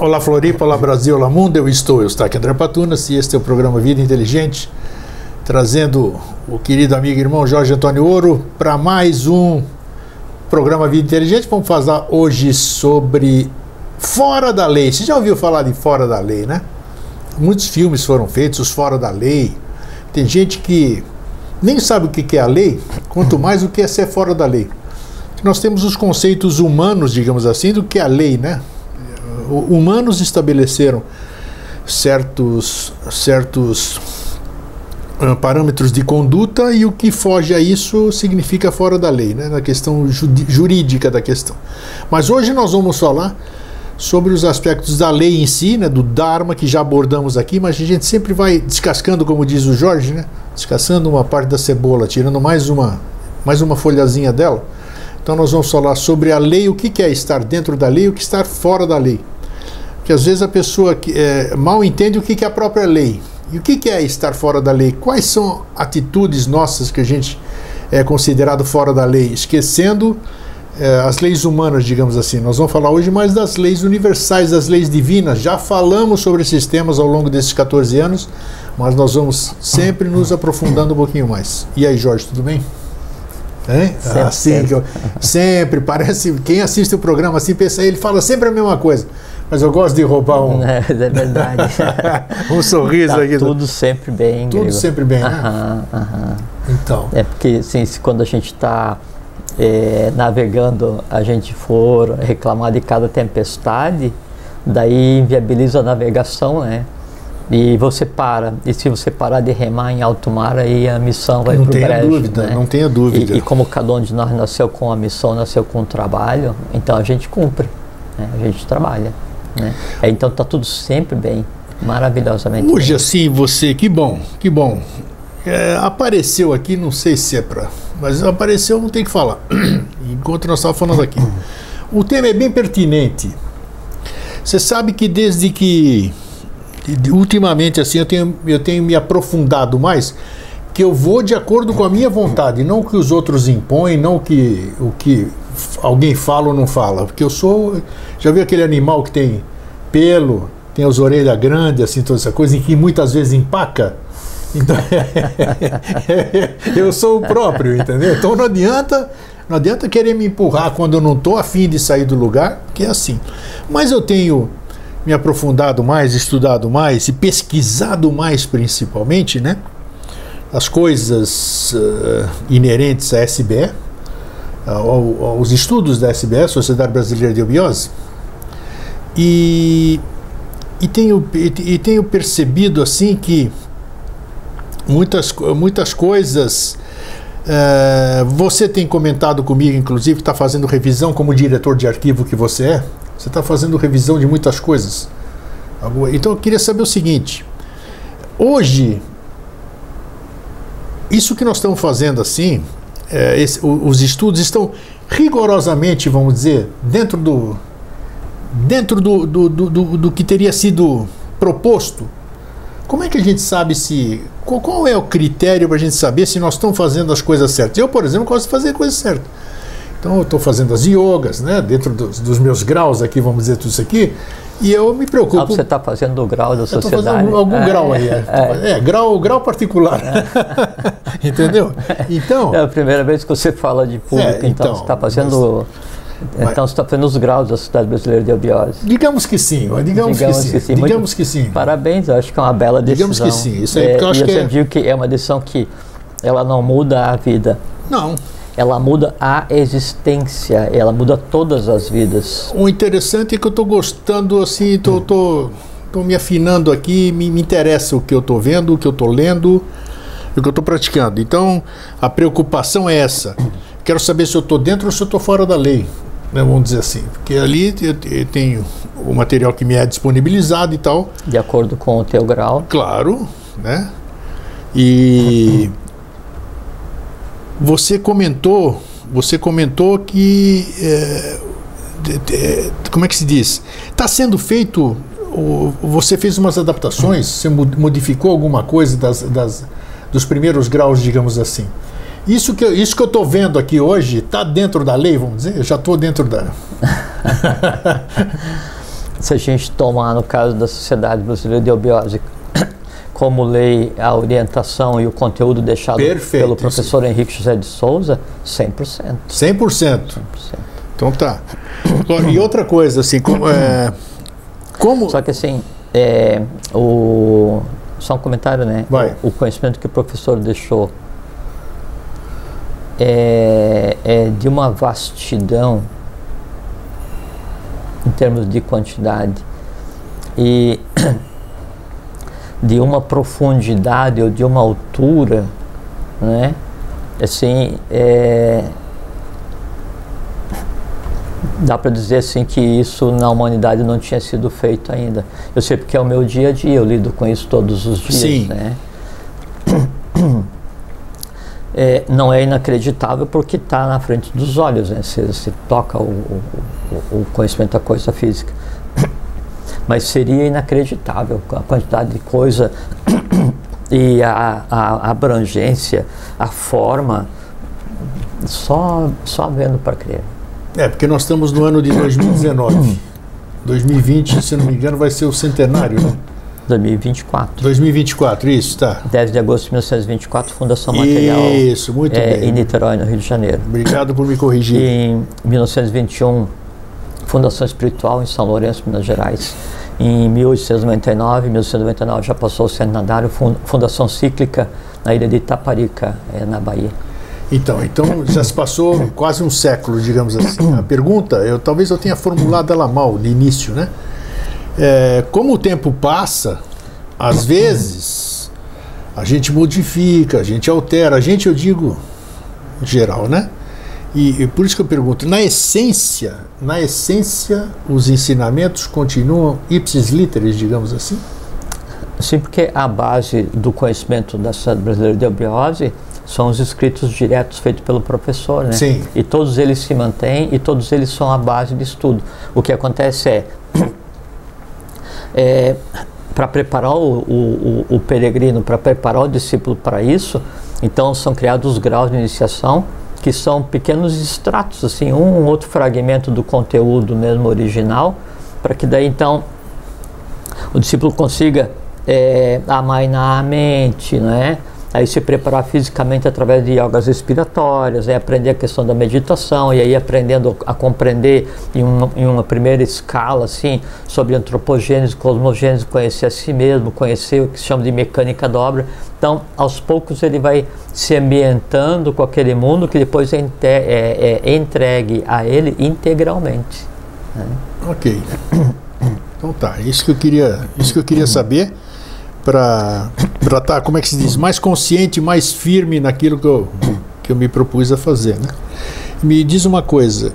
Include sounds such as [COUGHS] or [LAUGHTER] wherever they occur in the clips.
Olá Floripa, olá Brasil, olá mundo, eu estou, eu estou aqui André Patunas e este é o programa Vida Inteligente, trazendo o querido amigo e irmão Jorge Antônio Ouro para mais um programa Vida Inteligente. Vamos falar hoje sobre Fora da Lei. Você já ouviu falar de Fora da Lei, né? Muitos filmes foram feitos, os Fora da Lei. Tem gente que nem sabe o que é a lei, quanto mais o que é ser fora da lei. Nós temos os conceitos humanos, digamos assim, do que é a lei, né? Humanos estabeleceram certos, certos uh, parâmetros de conduta e o que foge a isso significa fora da lei, né? na questão jurídica da questão. Mas hoje nós vamos falar sobre os aspectos da lei em si, né, do Dharma, que já abordamos aqui, mas a gente sempre vai descascando, como diz o Jorge, né, descascando uma parte da cebola, tirando mais uma, mais uma folhazinha dela. Então nós vamos falar sobre a lei, o que é estar dentro da lei e o que estar fora da lei. Porque às vezes a pessoa que, é, mal entende o que é a própria lei. E o que é estar fora da lei? Quais são atitudes nossas que a gente é considerado fora da lei? Esquecendo é, as leis humanas, digamos assim. Nós vamos falar hoje mais das leis universais, das leis divinas. Já falamos sobre esses temas ao longo desses 14 anos, mas nós vamos sempre nos aprofundando um pouquinho mais. E aí, Jorge, tudo bem? Hein? Sempre, assim, sempre. Eu, sempre, parece. Quem assiste o programa assim pensa, ele fala sempre a mesma coisa. Mas eu gosto de roubar um. [LAUGHS] É, é verdade. [LAUGHS] um sorriso tá aqui. Tudo sempre bem. Tudo sempre bem, né? Aham, aham. Então. É porque assim, quando a gente está é, navegando, a gente for reclamar de cada tempestade, daí inviabiliza a navegação, né? E você para, e se você parar de remar em alto mar, aí a missão vai Não para o tenha brejo. dúvida, né? não tenha dúvida. E, e como cada um de nós nasceu com a missão, nasceu com o trabalho, então a gente cumpre, né? a gente trabalha. Né? É, Então está tudo sempre bem, maravilhosamente Hoje bem. assim, você, que bom, que bom. É, apareceu aqui, não sei se é para. Mas apareceu, não tem que falar. [CLEARS THROAT] Enquanto nós estávamos falando aqui. O tema é bem pertinente. Você sabe que desde que. Ultimamente, assim, eu tenho, eu tenho me aprofundado mais, que eu vou de acordo com a minha vontade, não o que os outros impõem, não o que, o que alguém fala ou não fala. Porque eu sou. Já viu aquele animal que tem pelo, tem as orelhas grandes, assim, toda essa coisa, em que muitas vezes empaca? Então, [LAUGHS] eu sou o próprio, entendeu? Então não adianta, não adianta querer me empurrar quando eu não estou afim de sair do lugar, que é assim. Mas eu tenho me aprofundado mais, estudado mais e pesquisado mais, principalmente, né? As coisas eh, inerentes à SBE, ao- aos estudos da SBE, Sociedade Brasileira de Obiose, e, e, tenho, e, e tenho percebido assim que muitas, muitas coisas. eh, você tem comentado comigo, inclusive, que está fazendo revisão como diretor de arquivo que você é. Você está fazendo revisão de muitas coisas. Então eu queria saber o seguinte: hoje, isso que nós estamos fazendo assim, eh, esse- os estudos estão rigorosamente, vamos dizer, dentro do dentro do, do, do, do- que teria sido proposto. Como é que a gente sabe se. Qual, qual é o critério para a gente saber se nós estamos fazendo as coisas certas? Eu, por exemplo, gosto de fazer a coisa certa. Então, eu estou fazendo as yogas, né? Dentro dos, dos meus graus aqui, vamos dizer tudo isso aqui. E eu me Ah, preocupo. você está fazendo o grau da estou sociedade. fazendo algum, algum É, grau aí. É, é. É, grau, grau particular. [LAUGHS] Entendeu? [LAUGHS] Então. É a primeira vez que você fala de público, É, então, então, você está fazendo. mas- Então você está fazendo os graus da Sociedade Brasileira de Obiose. Digamos que sim, digamos, Digamos que sim. que sim, muito- digamos que sim. Parabéns, eu acho que é uma bela decisão. Digamos que sim, isso aí, é, eu acho e que eu é- digo que é uma decisão que ela não muda a vida, Não. ela muda a existência, ela muda todas as vidas. O interessante é que eu estou gostando, assim, estou tô, tô me afinando aqui, me, me interessa o que eu estou vendo, o que eu estou lendo, o que eu estou praticando. Então, a preocupação é essa. Quero saber se eu estou dentro ou se eu estou fora da lei, né, vamos dizer assim. Porque ali eu, tenho o material que me é disponibilizado e tal, De acordo com o teu grau. claro, né? E você comentou, você comentou que é, como é que se diz? Está sendo feito. o- Você fez umas adaptações, você mo- modificou alguma coisa das, das- dos primeiros graus, digamos assim. Isso que, eu- isso que eu estou vendo aqui hoje está dentro da lei, vamos dizer? Eu já estou dentro da. [LAUGHS] se a gente tomar, no caso da Sociedade Brasileira de Eubiose, como lei a orientação e o conteúdo deixado Perfeito, pelo professor isso. Henrique José de Souza, 100%. 100%. 100%. Então tá. E outra coisa, assim, como, é, como... Só que assim, é, o, só um comentário, né? Vai. O, o conhecimento que o professor deixou é, é de uma vastidão em termos de quantidade e [CLEARS THROAT] de uma profundidade ou de uma altura, né? Assim, é, dá para dizer assim que isso na humanidade não tinha sido feito ainda. Eu sei porque é o meu dia a dia, eu lido com isso todos os dias, Sim. né? [CLEARS THROAT] É, não é inacreditável porque está na frente dos olhos, né? Você, você toca o, o, o, conhecimento da coisa física. [COUGHS] Mas seria inacreditável a quantidade de coisa [COUGHS] e a, a abrangência, a forma, só, só vendo para crer. É, porque nós estamos no ano de [COUGHS] 2019. 2020, se não me engano, vai ser o centenário, né? 2024. 2024, isso, tá. 10 de agosto de 1924, Fundação Material. Isso, muito é, bem. Em Niterói, no Rio de Janeiro. Obrigado por me corrigir. Em 1921, Fundação Espiritual em São Lourenço, Minas Gerais. Em 1899, 1899 já passou o centenário, Fundação Cíclica na ilha de Itaparica, é, na Bahia. Então, então já se passou quase um século, digamos assim. A pergunta, eu talvez eu tenha formulado ela mal de início, né? É, como o tempo passa, às vezes a gente modifica, a gente altera, a gente eu digo geral, né? E, e, por isso que eu pergunto, na essência, na essência, os ensinamentos continuam ipsis literis, digamos assim? Sim, porque a base do conhecimento da Sociedade Brasileira de Obiose são os escritos diretos feitos pelo professor, né? Sim. E todos eles se mantêm e todos eles são a base de estudo. O que acontece é, é para preparar o, o, o peregrino, para preparar o discípulo para isso, então são criados os graus de iniciação que são pequenos extratos, assim, um, um outro fragmento do conteúdo mesmo original, para que daí então o discípulo consiga é, amainar a mente, né? Aí se preparar fisicamente através de yogas respiratórias, é aprender a questão da meditação, e aí aprendendo a compreender em, um, em uma primeira escala, assim, sobre antropogênese, cosmogênese, conhecer a si mesmo, conhecer o que se chama de mecânica da obra. Então, aos poucos ele vai se ambientando com aquele mundo que depois é, é, é entregue a ele integralmente. Né? Ok. [COUGHS] Então tá, isso que eu queria, isso que eu queria saber para estar, tá, como é que se diz, mais consciente, mais firme naquilo que eu, que eu me propus a fazer. Né? Me diz uma coisa,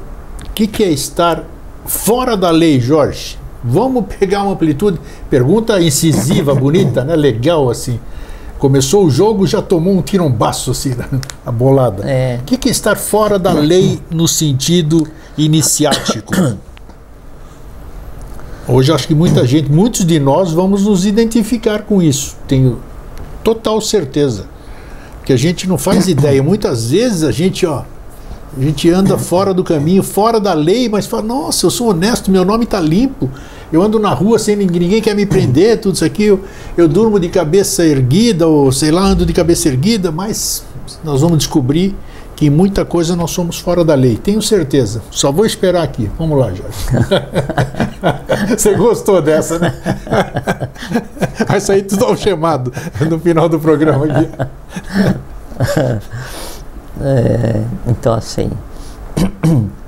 o que, que é estar fora da lei, Jorge? Vamos pegar uma amplitude, pergunta incisiva, bonita, né? legal assim. Começou o jogo, já tomou um tirombaço assim, [LAUGHS] a bolada. O É. que, que é estar fora da lei no sentido iniciático? [COUGHS] Hoje acho que muita gente, muitos de nós vamos nos identificar com isso. Tenho total certeza. Que a gente não faz ideia. Muitas vezes a gente, ó, a gente anda fora do caminho, fora da lei, mas fala, nossa, eu sou honesto, meu nome está limpo. Eu ando na rua sem ninguém, ninguém quer me prender, tudo isso aqui. Eu, eu durmo de cabeça erguida, ou sei lá, ando de cabeça erguida, mas nós vamos descobrir que muita coisa nós somos fora da lei, tenho certeza. Só vou esperar aqui. Vamos lá, Jorge. [LAUGHS] Você gostou dessa, né? Vai sair tudo algemado no final do programa aqui. [LAUGHS] É, então, assim. [CLEARS THROAT]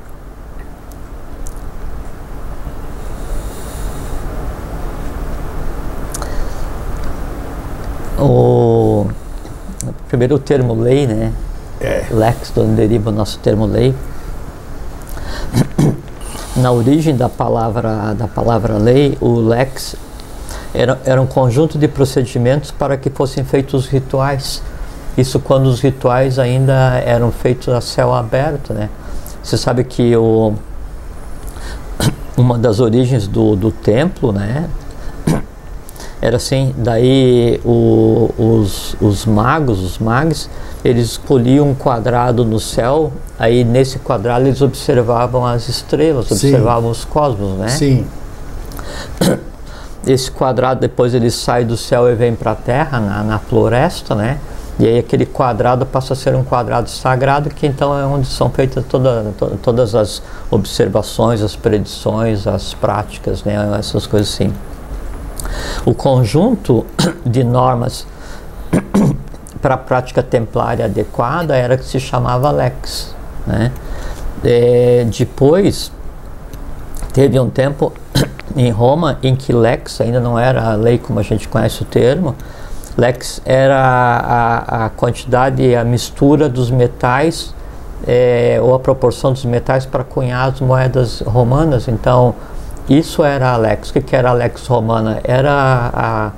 O primeiro o termo lei, né? É. Lex, de onde deriva o nosso termo lei. Na origem da palavra, da palavra lei, o lex era, era um conjunto de procedimentos para que fossem feitos rituais. Isso quando os rituais ainda eram feitos a céu aberto, né? Você sabe que o, [COUGHS] uma das origens do, do templo, né? Era assim, daí o, os, os magos, os magos, eles escolhiam um quadrado no céu, aí nesse quadrado eles observavam as estrelas, Sim. observavam os cosmos, né? Sim. [COUGHS] Esse quadrado depois ele sai do céu e vem para a terra, na, na floresta, né? E aí aquele quadrado passa a ser um quadrado sagrado, que então é onde são feitas toda, to, todas as observações, as predições, as práticas, né? essas coisas assim. O conjunto [COUGHS] de normas para a prática templária adequada era que se chamava lex. Né? É, depois, teve um tempo [COUGHS] em Roma em que lex ainda não era a lei como a gente conhece o termo, Lex era a, a quantidade, a mistura dos metais é, ou a proporção dos metais para cunhar as moedas romanas. Então, isso era a Lex. O que, era a Lex romana? Era a, a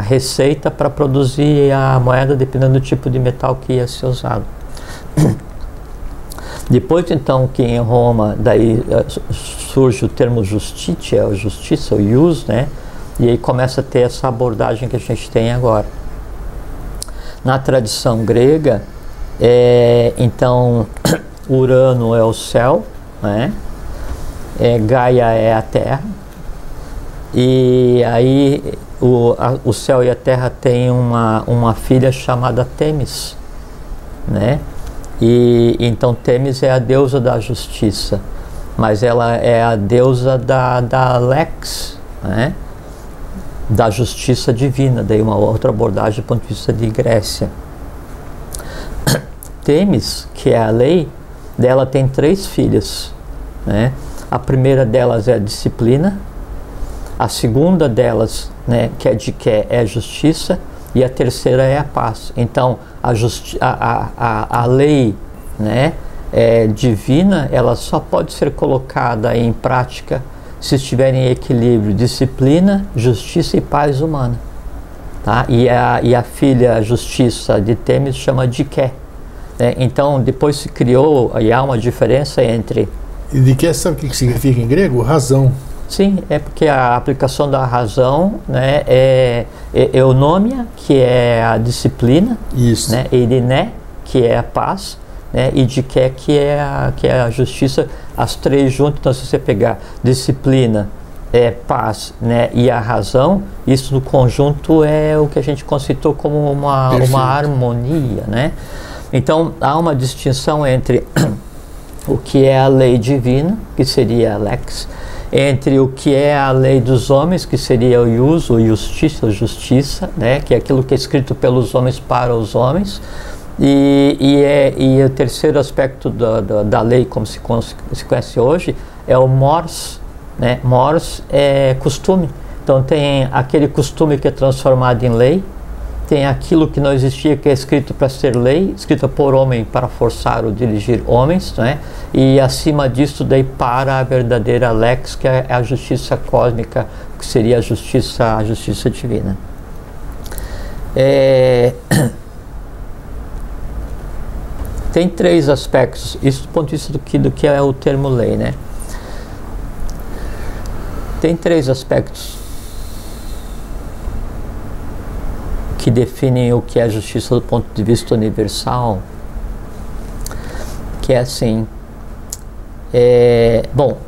receita para produzir a moeda dependendo do tipo de metal que ia ser usado. [COUGHS] Depois então que em Roma daí eh, surge o termo justitia, a justiça, o ius, né? E aí começa a ter essa abordagem que a gente tem agora. Na tradição grega, é, então, [COUGHS] Urano é o céu, né? É, Gaia é a terra, e aí o, a, o céu e a terra têm uma, uma filha chamada Temis, né? E então Temis é a deusa da justiça, mas ela é a deusa da, da Lex, né? da justiça divina, daí uma outra abordagem do ponto de vista de Grécia. [COUGHS] Temis, que é a lei, dela tem três filhas. Né? A primeira delas é a disciplina, a segunda delas, né, que é de que é justiça, e a terceira é a paz. Então, a, a, a, a, lei né, é, divina, ela só pode ser colocada em prática se estiver em equilíbrio, disciplina, justiça e paz humana. Tá? E, a, e a filha justiça de Temis chama de Ké. Né? Então, depois se criou, e há uma diferença entre. E de que sabe o que significa em grego? Razão. Sim, é porque a aplicação da razão né, é, é eunomia, que é a disciplina, Isso. Né, eriné, que é a paz, né, e de que, que, é a, que é a justiça, as três juntas. Então, se você pegar disciplina, é, paz né, e a razão, isso no conjunto é o que a gente conceitou como uma, uma harmonia. Né? Então, há uma distinção entre [CLEARS THROAT] o que é a lei divina, que seria a lex, entre o que é a lei dos homens, que seria o ius, o justiça, justiça, né, que é aquilo que é escrito pelos homens para os homens, e, e, é, e o terceiro aspecto da, da, da lei, como se, se, conhece hoje, é o mors. Né? Mors é costume. Então tem aquele costume que é transformado em lei, tem aquilo que não existia que é escrito para ser lei, escrito por homem para forçar ou dirigir homens, né? e acima disso daí para a verdadeira lex, que é a justiça cósmica, que seria a justiça, a justiça divina. É... [COUGHS] Tem três aspectos, isso do ponto de vista do que, do que é o termo lei, né? Tem três aspectos que definem o que é justiça do ponto de vista universal, que é assim, é, bom,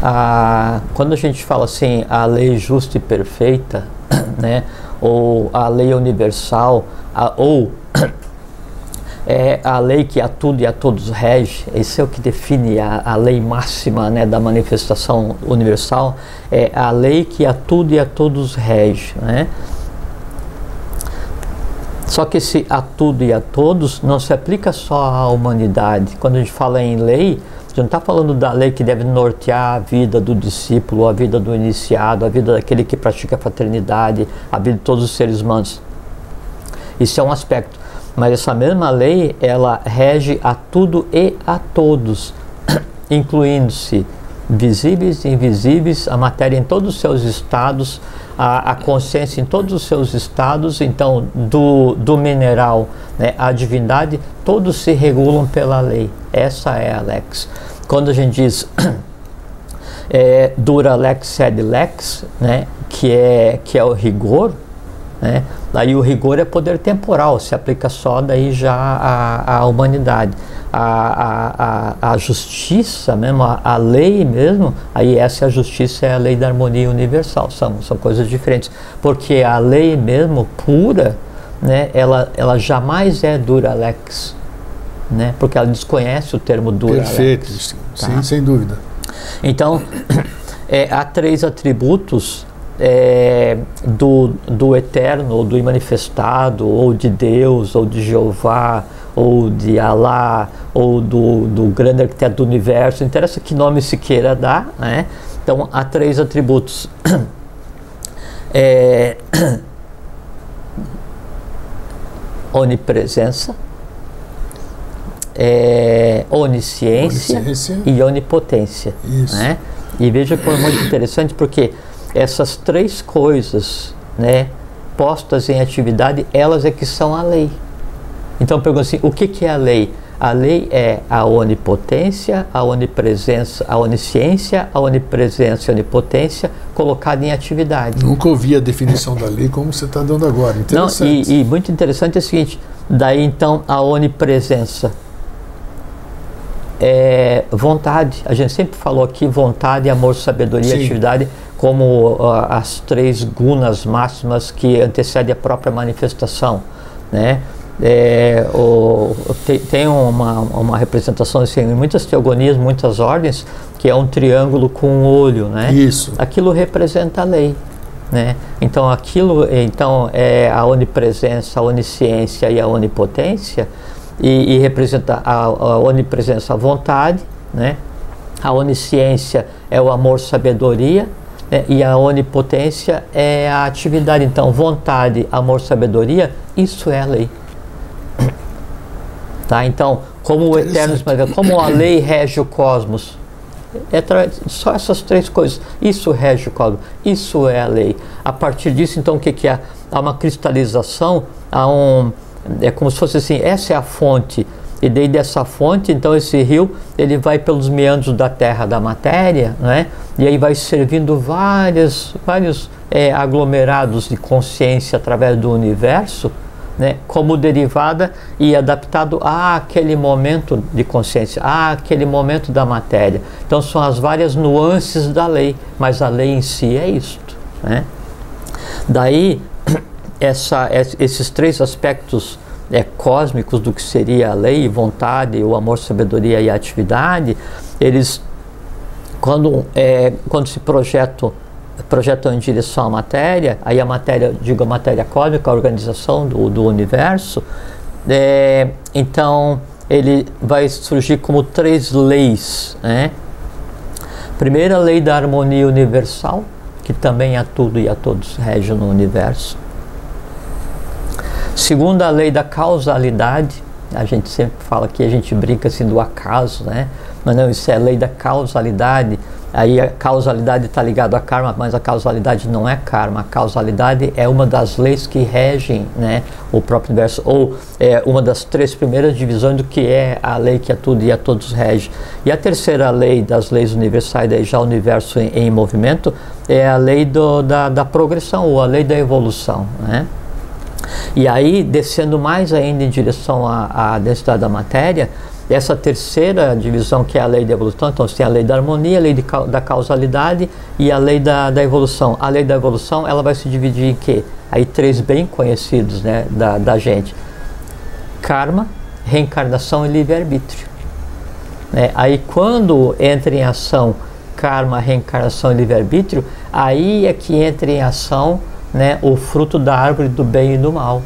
a, quando a gente fala assim, a lei justa e perfeita, [COUGHS] né, ou a lei universal, a, ou é a lei que a tudo e a todos rege, esse é o que define a, a lei máxima né, da manifestação universal, é a lei que a tudo e a todos rege. Né? Só que esse a tudo e a todos não se aplica só à humanidade. Quando a gente fala em lei, gente não está falando da lei que deve nortear a vida do discípulo, a vida do iniciado, a vida daquele que pratica a fraternidade, a vida de todos os seres humanos. Isso é um aspecto. Mas essa mesma lei, ela rege a tudo e a todos, [COUGHS] incluindo-se visíveis e invisíveis, a matéria em todos os seus estados, a, a consciência em todos os seus estados, então do, do mineral né, à divindade, todos se regulam pela lei. Essa é a lex. Quando a gente diz [COUGHS] é, dura lex sed lex, né, que, é, que é o rigor, Né? Daí o rigor é poder temporal, se aplica só daí já à, à humanidade. A, a, a, a justiça mesmo, a, a, lei mesmo, aí essa é a justiça, é a lei da harmonia universal, são, são coisas diferentes. Porque a lei mesmo, pura, né, ela, ela jamais é dura lex, né, porque ela desconhece o termo dura Perfeito, lex, tá? sim, sem dúvida. Então, [COUGHS] é, há três atributos é, do, do eterno, ou do imanifestado, ou de Deus, ou de Jeová, ou de Alá, ou do, do grande arquiteto do universo, não interessa que nome se queira dar, né? Então há três atributos. [CLEARS THROAT] É, [CLEARS THROAT] onipresença, é, onisciência, onisciência, e onipotência. Isso. Né? E veja como é muito interessante porque essas três coisas, né, postas em atividade, elas é que são a lei. Então pergunta assim, o que, que é a lei? A lei é a onipotência, a onipresença, a onisciência, a onipresença e a onipotência colocada em atividade. Nunca ouvi a definição da lei como você está dando agora. Interessante. Não, e, e muito interessante é o seguinte: daí então a onipresença é vontade. A gente sempre falou aqui vontade, amor, sabedoria, Sim. atividade como uh, as três gunas máximas que antecedem a própria manifestação, né? É, o, tem, tem uma, uma representação assim, em muitas teogonias, muitas ordens, que é um triângulo com um olho, né? Isso. Aquilo representa a lei, né? Então aquilo, então é a onipresença, a onisciência e a onipotência e, e representa a, a onipresença, a vontade, né? A onisciência é o amor, sabedoria, né? e a onipotência é a atividade. Então, vontade, amor, sabedoria, isso é a lei. [CLEARS THROAT] Tá? Então, como o Eterno, como a lei rege o cosmos, é só essas três coisas. Isso rege o cosmos, isso é a lei. A partir disso, então, o que, que é? Há uma cristalização, há um, é como se fosse assim, essa é a fonte. E daí dessa fonte, então esse rio, ele vai pelos meandros da terra da matéria, né? E aí vai servindo vários, vários é, aglomerados de consciência através do universo, né, como derivada e adaptado àquele momento de consciência, àquele momento da matéria. Então são as várias nuances da lei, mas a lei em si é isto. Né? Daí, [CLEARS THROAT] essa, esses três aspectos é, cósmicos do que seria a lei, vontade, o amor, sabedoria e atividade, eles, quando, é, quando se projetam projetam em direção à matéria, aí a matéria, digo a matéria cósmica, a organização do, do universo, é, então ele vai surgir como três leis. Né? Primeira lei da harmonia universal, que também a tudo e a todos rege no universo. Segunda lei da causalidade, a gente sempre fala que a gente brinca assim do acaso, né? Mas não, isso é a lei da causalidade Aí a causalidade está ligada a karma, mas a causalidade não é karma. A causalidade é uma das leis que regem né, o próprio universo, ou é uma das três primeiras divisões do que é a lei que a tudo e a todos rege. E a terceira lei das leis universais, daí já o universo em, em movimento, é a lei do, da, da progressão, ou a lei da evolução. Né? E aí, descendo mais ainda em direção à, à densidade da matéria, essa terceira divisão, que é a lei da evolução, então você tem a lei da harmonia, a lei de, da causalidade e a lei da, da evolução. A lei da evolução, ela vai se dividir em quê? Aí três bem conhecidos né, da, da gente. Karma, reencarnação e livre-arbítrio. Né? Aí quando entra em ação karma, reencarnação e livre-arbítrio, aí é que entra em ação né, o fruto da árvore do bem e do mal.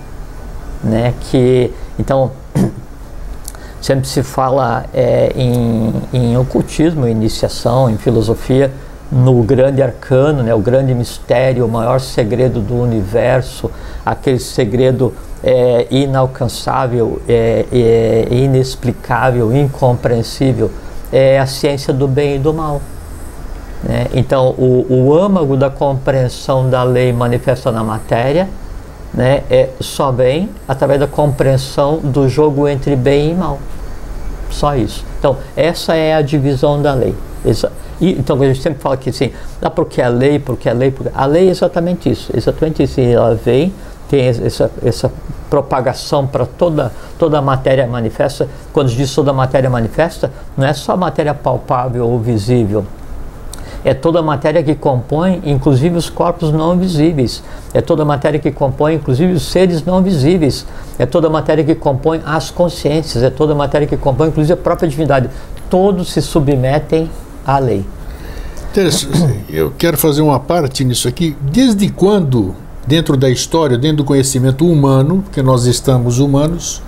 Né? Que, então, [CLEARS THROAT] Sempre se fala é, em, em ocultismo, em iniciação, em filosofia, no grande arcano, né, o grande mistério, o maior segredo do universo, aquele segredo é, inalcançável, é, é, inexplicável, incompreensível, é a ciência do bem e do mal. Né? Então, o, o âmago da compreensão da lei manifesta na matéria né, é, só vem através da compreensão do jogo entre bem e mal. Só isso. Então, essa é a divisão da lei. Essa, e, então, a gente sempre fala que assim, dá porque a lei, porque a lei, porque... a lei é exatamente isso, exatamente isso. Ela vem tem essa, essa propagação para toda, toda a matéria manifesta. Quando diz toda a matéria manifesta, não é só matéria palpável ou visível. É toda a matéria que compõe, inclusive os corpos não visíveis. É toda a matéria que compõe, inclusive os seres não visíveis. É toda a matéria que compõe as consciências. É toda a matéria que compõe, inclusive, a própria divindade. Todos se submetem à lei. [COUGHS] Eu quero fazer uma parte nisso aqui. Desde quando dentro da história, dentro do conhecimento humano, porque nós estamos humanos,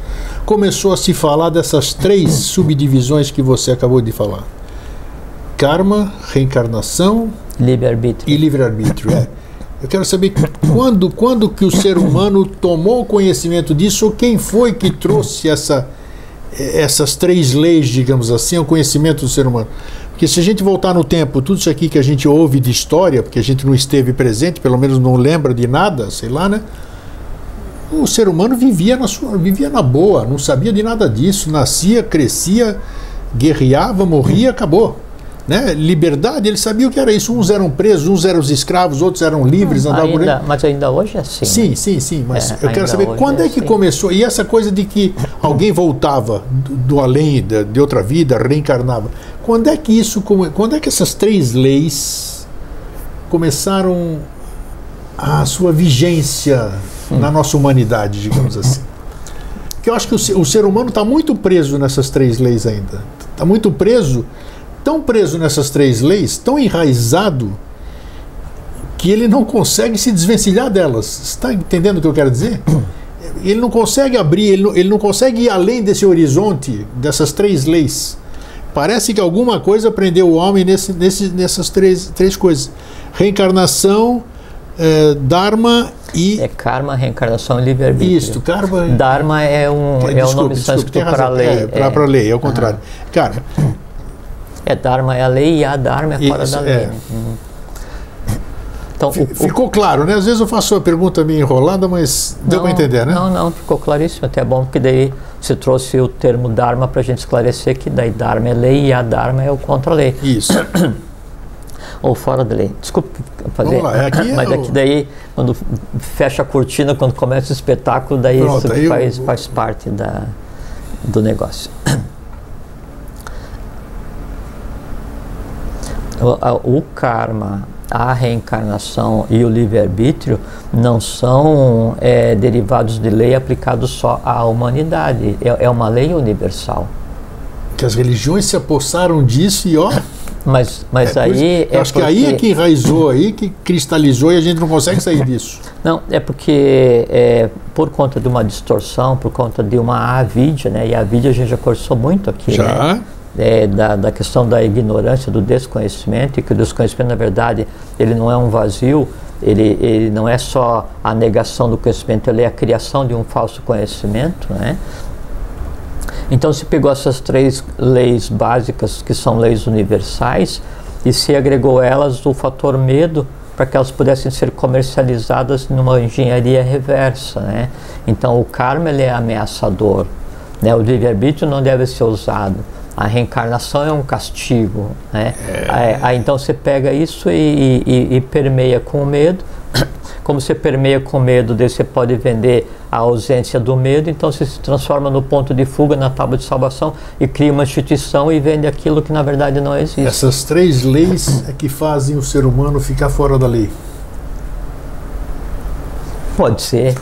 começou a se falar dessas três subdivisões que você acabou de falar: karma, reencarnação livre-arbítrio. e livre-arbítrio. É. Eu quero saber quando, quando que o ser humano tomou conhecimento disso, ou quem foi que trouxe essa, essas três leis, digamos assim, ao conhecimento do ser humano. Porque se a gente voltar no tempo, tudo isso aqui que a gente ouve de história, porque a gente não esteve presente, pelo menos não lembra de nada, sei lá, né? O ser humano vivia na, sua, vivia na boa, não sabia de nada disso, nascia, crescia, guerreava, morria, acabou. Né? Liberdade, ele sabia o que era isso. Uns eram presos, uns eram escravos, outros eram livres, hum, andavam ainda, Mas ainda hoje é assim. Sim, né? sim, sim. Mas é, eu quero saber quando é, é que assim. começou. E essa coisa de que alguém voltava do, do além, de, de, outra vida, reencarnava. Quando é que isso. Quando é que essas três leis começaram a sua vigência hum. na nossa humanidade, digamos assim? Porque eu acho que o, o ser humano está muito preso nessas três leis ainda. Está muito preso tão preso nessas três leis, tão enraizado, que ele não consegue se desvencilhar delas. Está entendendo o que eu quero dizer? [COUGHS] Ele não consegue abrir, ele não, ele não consegue ir além desse horizonte, dessas três leis. Parece que alguma coisa prendeu o homem nesse, nesse, nessas três, três coisas: reencarnação, é, Dharma e. É karma, reencarnação e livre-arbítrio. Isso, karma. Dharma é um, é, é desculpe, o nome sânscrito para a lei. É, para é. a lei, é o contrário. Karma. É Dharma é a lei e a Dharma é fora Isso, da lei. É. Uhum. Então, o, ficou o, claro, né? Às vezes eu faço a pergunta meio enrolada, mas não, deu para entender, né? Não, não, ficou claríssimo. Até é bom porque daí você trouxe o termo Dharma para a gente esclarecer que daí Dharma é lei e a Dharma é o contra-lei. Isso. [COUGHS] Ou fora da lei. Desculpe fazer. Lá, aqui é mas é que daí, quando fecha a cortina, quando começa o espetáculo, daí Pronto, isso faz, eu... faz parte da, do negócio. [COUGHS] o karma, a reencarnação e o livre-arbítrio não são é, derivados de lei aplicados só à humanidade, é, é, uma lei universal. Que as religiões se apossaram disso e ó. Mas, mas é, aí. É acho porque... que aí é que enraizou, aí que cristalizou e a gente não consegue sair disso. Não, é porque é, por conta de uma distorção, por conta de uma avidia, né? E a avidia a gente já conversou muito aqui. Já. Né? É, da, da questão da ignorância, do desconhecimento, e que o desconhecimento, na verdade, ele não é um vazio, ele, ele não é só a negação do conhecimento, ele é a criação de um falso conhecimento, né? Então se pegou essas três leis básicas, que são leis universais, e se agregou elas o fator medo para que elas pudessem ser comercializadas numa engenharia reversa, né? Então o karma ele é ameaçador, né? O livre-arbítrio não deve ser usado a reencarnação é um castigo. Né? É. Aí, então você pega isso e, e, e, permeia com o medo. [COUGHS] Como você permeia com medo, daí você pode vender a ausência do medo, então você se transforma no ponto de fuga, na tábua de salvação e cria uma instituição e vende aquilo que na verdade não existe. Essas três leis é que fazem o ser humano ficar fora da lei. Pode ser,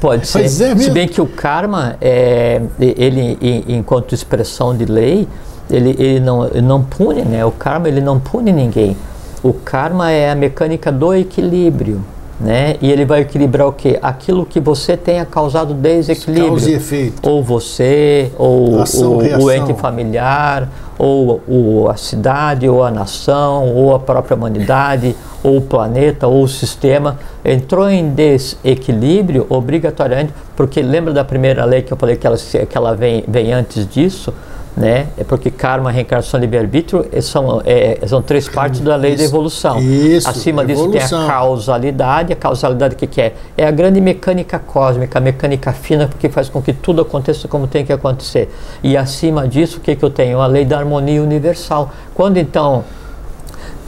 pode [LAUGHS] ser. É Se bem que o karma, é, ele, enquanto expressão de lei, ele, ele, não, ele não pune, né? O karma ele não pune ninguém. O karma é a mecânica do equilíbrio, né? E ele vai equilibrar o quê? Aquilo que você tenha causado desequilíbrio. Causa e efeito. Ou você, ou Ação, o, o, ente familiar, ou, ou a cidade, ou a nação, ou a própria humanidade, ou o planeta, ou o sistema, entrou em desequilíbrio obrigatoriamente, porque lembra da primeira lei que eu falei que ela, que ela vem, vem antes disso? Né? É porque karma, reencarnação e livre-arbítrio são, é, são três partes da lei isso, da evolução. Isso, Acima evolução. disso tem a causalidade. A causalidade o que, que é? É a grande mecânica cósmica, a mecânica fina que faz com que tudo aconteça como tem que acontecer. E acima disso, o que, que eu tenho? A lei da harmonia universal. Quando então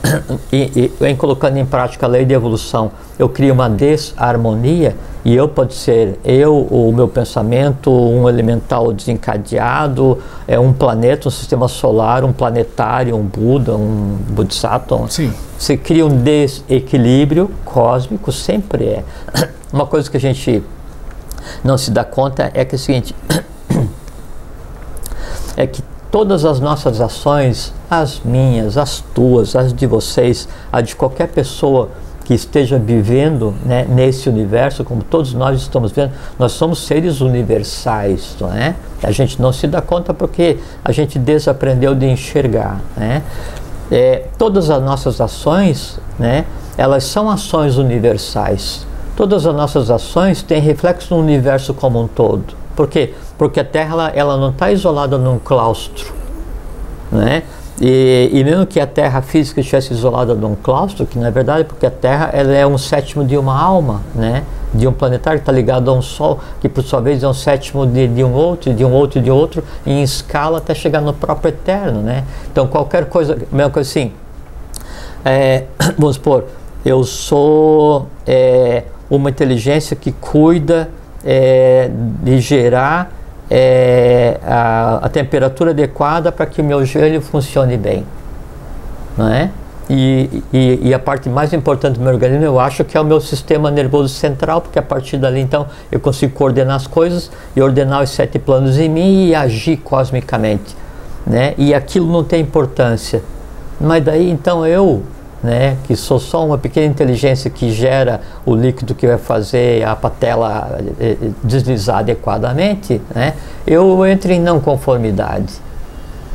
[COUGHS] e, e, em colocando em prática a lei de evolução, eu crio uma desarmonia e eu pode ser eu, o meu pensamento, um elemental desencadeado, é um planeta, um sistema solar, um planetário, um Buda, um Bodhisattva. Sim. Você cria um desequilíbrio cósmico, sempre é. [COUGHS] Uma coisa que a gente não se dá conta é que é o seguinte, [COUGHS] é que todas as nossas ações, as minhas, as tuas, as de vocês, a de qualquer pessoa que esteja vivendo né, nesse universo, como todos nós estamos vendo, nós somos seres universais, não é? A gente não se dá conta porque a gente desaprendeu de enxergar, né? É, todas as nossas ações, né, elas são ações universais. Todas as nossas ações têm reflexo no universo como um todo. Por quê? Porque a Terra ela, ela não está isolada num claustro, né? E, e, mesmo que a Terra física estivesse isolada de um claustro, que na verdade porque a Terra ela é um sétimo de uma alma, né? De um planetário que está ligado a um Sol, que por sua vez é um sétimo de, de um outro, de um outro, de outro, em escala até chegar no próprio eterno, né? Então qualquer coisa, mesma coisa assim, é, vamos supor, eu sou é, uma inteligência que cuida é, de gerar é, a, a, temperatura adequada para que o meu joelho funcione bem. Não é? E, e, e, a parte mais importante do meu organismo eu acho que é o meu sistema nervoso central, porque a partir dali então eu consigo coordenar as coisas e ordenar os sete planos em mim e agir cosmicamente. Né? E aquilo não tem importância. Mas daí então eu né, que sou só uma pequena inteligência que gera o líquido que vai fazer a patela eh, eh, deslizar adequadamente, né, eu entro em não conformidade.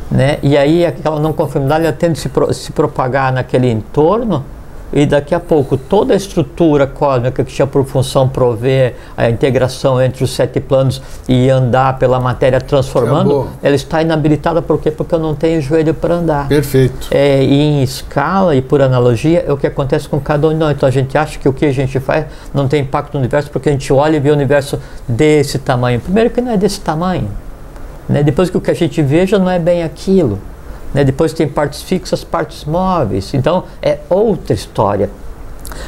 Né, e aí aquela não conformidade ela tende a se, pro, se propagar naquele entorno e daqui a pouco toda a estrutura cósmica que tinha por função prover a integração entre os sete planos e andar pela matéria transformando, Acabou. ela está inabilitada por quê? Porque eu não tenho joelho para andar. Perfeito. É, e em escala e por analogia é o que acontece com cada um de nós. Então a gente acha que o que a gente faz não tem impacto no universo porque a gente olha e vê o universo desse tamanho. Primeiro que não é desse tamanho. Né? Depois que o que a gente veja não é bem aquilo. Né? Depois tem partes fixas, partes móveis. Então é outra história.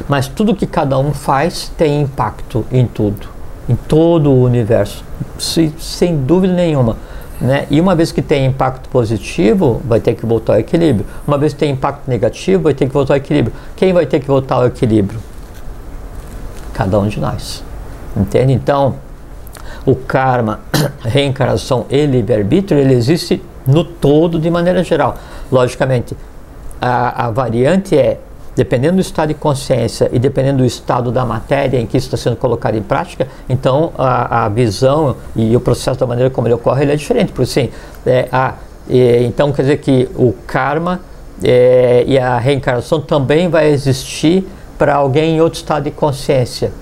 Mas tudo que cada um faz tem impacto em tudo, em todo o universo, sem, sem dúvida nenhuma. Né? E uma vez que tem impacto positivo, vai ter que voltar ao equilíbrio. Uma vez que tem impacto negativo, vai ter que voltar ao equilíbrio. Quem vai ter que voltar ao equilíbrio? Cada um de nós. Entende? Então, o karma, reencarnação e livre-arbítrio, ele existe no todo de maneira geral. Logicamente, a, a variante é, dependendo do estado de consciência e dependendo do estado da matéria em que isso está sendo colocado em prática, então a, a visão e o processo da maneira como ele ocorre ele é diferente. Porque assim, é, a, então quer dizer que o karma é, e a reencarnação também vai existir para alguém em outro estado de consciência.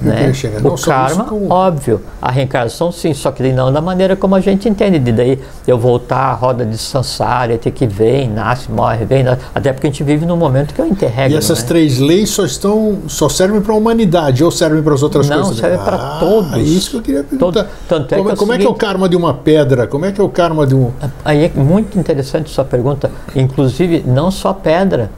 Né? O karma, como... óbvio. A reencarnação, sim, só que não da maneira como a gente entende. De daí eu voltar à roda de samsara, ter que vem, nasce, morre, vem, nasce. até porque a gente vive num momento que eu interrego. E essas né? três leis só estão, só servem para a humanidade ou servem para as outras não, coisas? Não, serve para ah, todos. É isso que eu queria perguntar. Todo, é como, é, que, como é que é o karma de uma pedra? Como é que é o karma de um. Aí é muito interessante sua pergunta. Inclusive, não só pedra,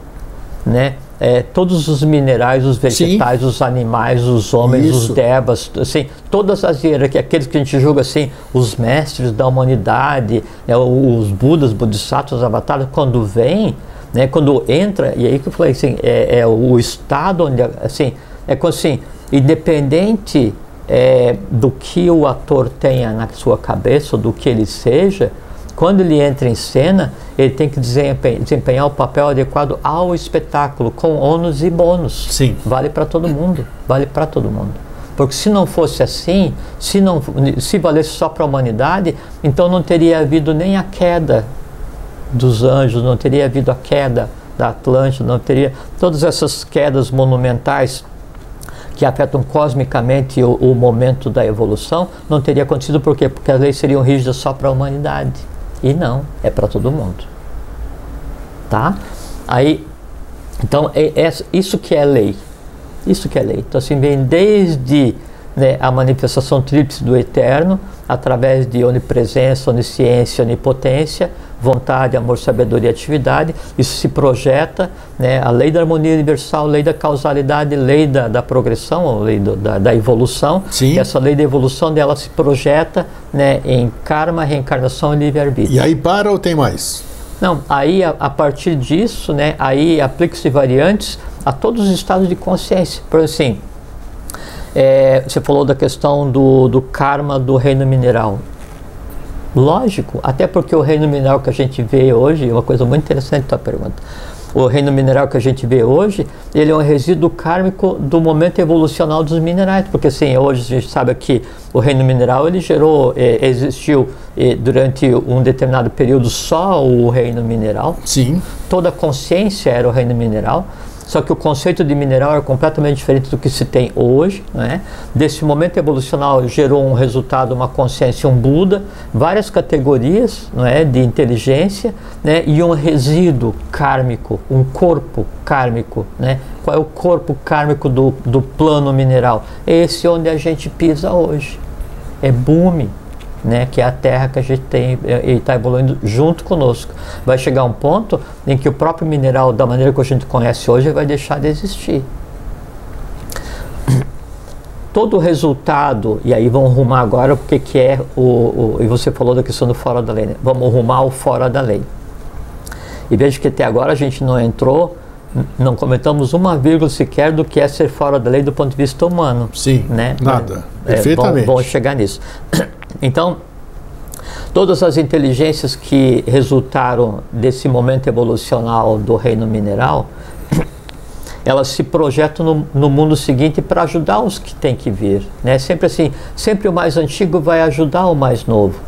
né? É, todos os minerais, os vegetais, Sim. os animais, os homens, Isso. os devas, assim, todas as hierarquias, aqueles que a gente julga assim, os mestres da humanidade, né, os budas, bodhisattvas, avatares, quando vêm, né, quando entra, e aí que eu falei assim, é, é o estado onde, assim, é como assim, independente é, do que o ator tenha na sua cabeça, ou do que ele seja, quando ele entra em cena, ele tem que desempenhar o papel adequado ao espetáculo, com ônus e bônus. Sim. Vale para todo mundo. Vale para todo mundo. Porque se não fosse assim, se, não, se valesse só para a humanidade, então não teria havido nem a queda dos anjos, não teria havido a queda da Atlântida, não teria todas essas quedas monumentais que afetam cosmicamente o, o momento da evolução, não teria acontecido por quê? Porque as leis seriam rígidas só para a humanidade. E não, é para todo mundo. Tá? Aí, então, é, é, isso que é lei. Isso que é lei. Então, assim, vem desde né, a manifestação tríplice do eterno, através de onipresença, onisciência, onipotência, vontade, amor, sabedoria e atividade. Isso se projeta, né, a lei da harmonia universal, lei da causalidade, lei da, da progressão, lei do, da, da, evolução. Sim. E essa lei da evolução dela se projeta né, em karma, reencarnação e livre-arbítrio. E aí para ou tem mais? Não, aí a, a partir disso, né, aí aplica-se variantes a todos os estados de consciência. Por assim, é, você falou da questão do, do karma do reino mineral. Lógico, até porque o reino mineral que a gente vê hoje, uma coisa muito interessante a tua pergunta. O reino mineral que a gente vê hoje, ele é um resíduo kármico do momento evolucional dos minerais, porque sim, hoje a gente sabe que o reino mineral ele gerou, é, existiu é, durante um determinado período só o reino mineral. Sim. Toda a consciência era o reino mineral. Só que o conceito de mineral é completamente diferente do que se tem hoje. Né? Desse momento evolucional gerou um resultado, uma consciência, um Buda, várias categorias não é, de inteligência né? e um resíduo kármico, um corpo kármico. Né? Qual é o corpo kármico do, do plano mineral? Esse onde a gente pisa hoje. É Bhumi né, que é a Terra que a gente tem e está evoluindo junto conosco. Vai chegar um ponto em que o próprio mineral, da maneira que a gente conhece hoje, vai deixar de existir. Todo o resultado, e aí vamos arrumar agora o que, é o, o. E você falou da questão do fora da lei, né? vamos arrumar o fora da lei. E veja que até agora a gente não entrou não comentamos uma vírgula sequer do que é ser fora da lei do ponto de vista humano. Sim, né? nada. É, Perfeitamente. Bom, bom chegar nisso. Então, todas as inteligências que resultaram desse momento evolucional do reino mineral, [COUGHS] elas se projetam no, no mundo seguinte para ajudar os que têm que vir. Né? Sempre assim, sempre o mais antigo vai ajudar o mais novo.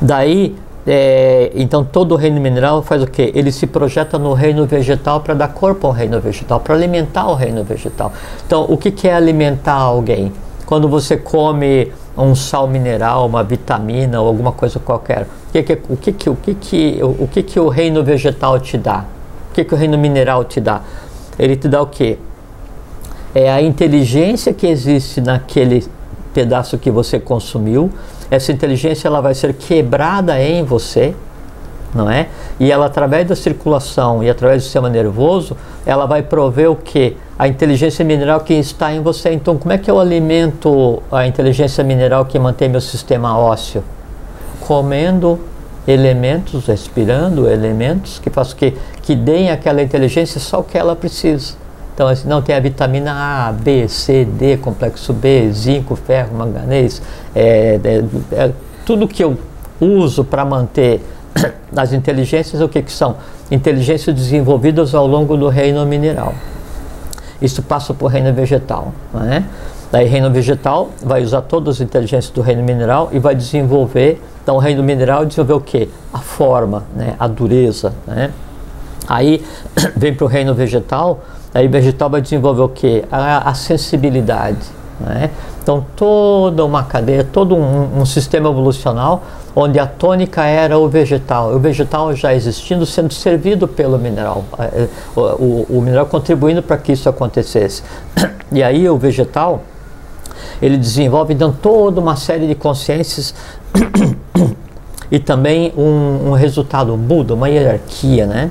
Daí, é, então todo o reino mineral faz o quê? Ele se projeta no reino vegetal para dar corpo ao reino vegetal, para alimentar o reino vegetal. Então, o que, que é alimentar alguém? Quando você come um sal mineral, uma vitamina ou alguma coisa qualquer. O que, que, o, que, que, o, que, que, o, que, que o reino vegetal te dá? O que, que o reino mineral te dá? Ele te dá o quê? É a inteligência que existe naquele pedaço que você consumiu. Essa inteligência ela vai ser quebrada em você, não é? E ela através da circulação e através do sistema nervoso, ela vai prover o que? A inteligência mineral que está em você. Então, como é que eu alimento a inteligência mineral que mantém meu sistema ósseo? Comendo elementos, respirando elementos que façam que que deem aquela inteligência só o que ela precisa. Então, assim, não tem a vitamina A, B, C, D, complexo B, zinco, ferro, manganês, é, é, é tudo que eu uso para manter [COUGHS] as inteligências, o que, que são? Inteligências desenvolvidas ao longo do reino mineral. Isso passa por reino vegetal. Não é? Daí, reino vegetal vai usar todas as inteligências do reino mineral e vai desenvolver. Então, o reino mineral desenvolveu o quê? A forma, né? a dureza. Né? Aí [COUGHS] vem para o reino vegetal, aí o vegetal vai desenvolver o quê? A, a sensibilidade. Né? Então, toda uma cadeia, todo um, um, sistema evolucional onde a tônica era o vegetal, o vegetal já existindo, sendo servido pelo mineral, é, é, o, o, o mineral contribuindo para que isso acontecesse. [COUGHS] E aí, o vegetal, ele desenvolve então toda uma série de consciências [COUGHS] e também um, um resultado, um Buda, uma hierarquia, né?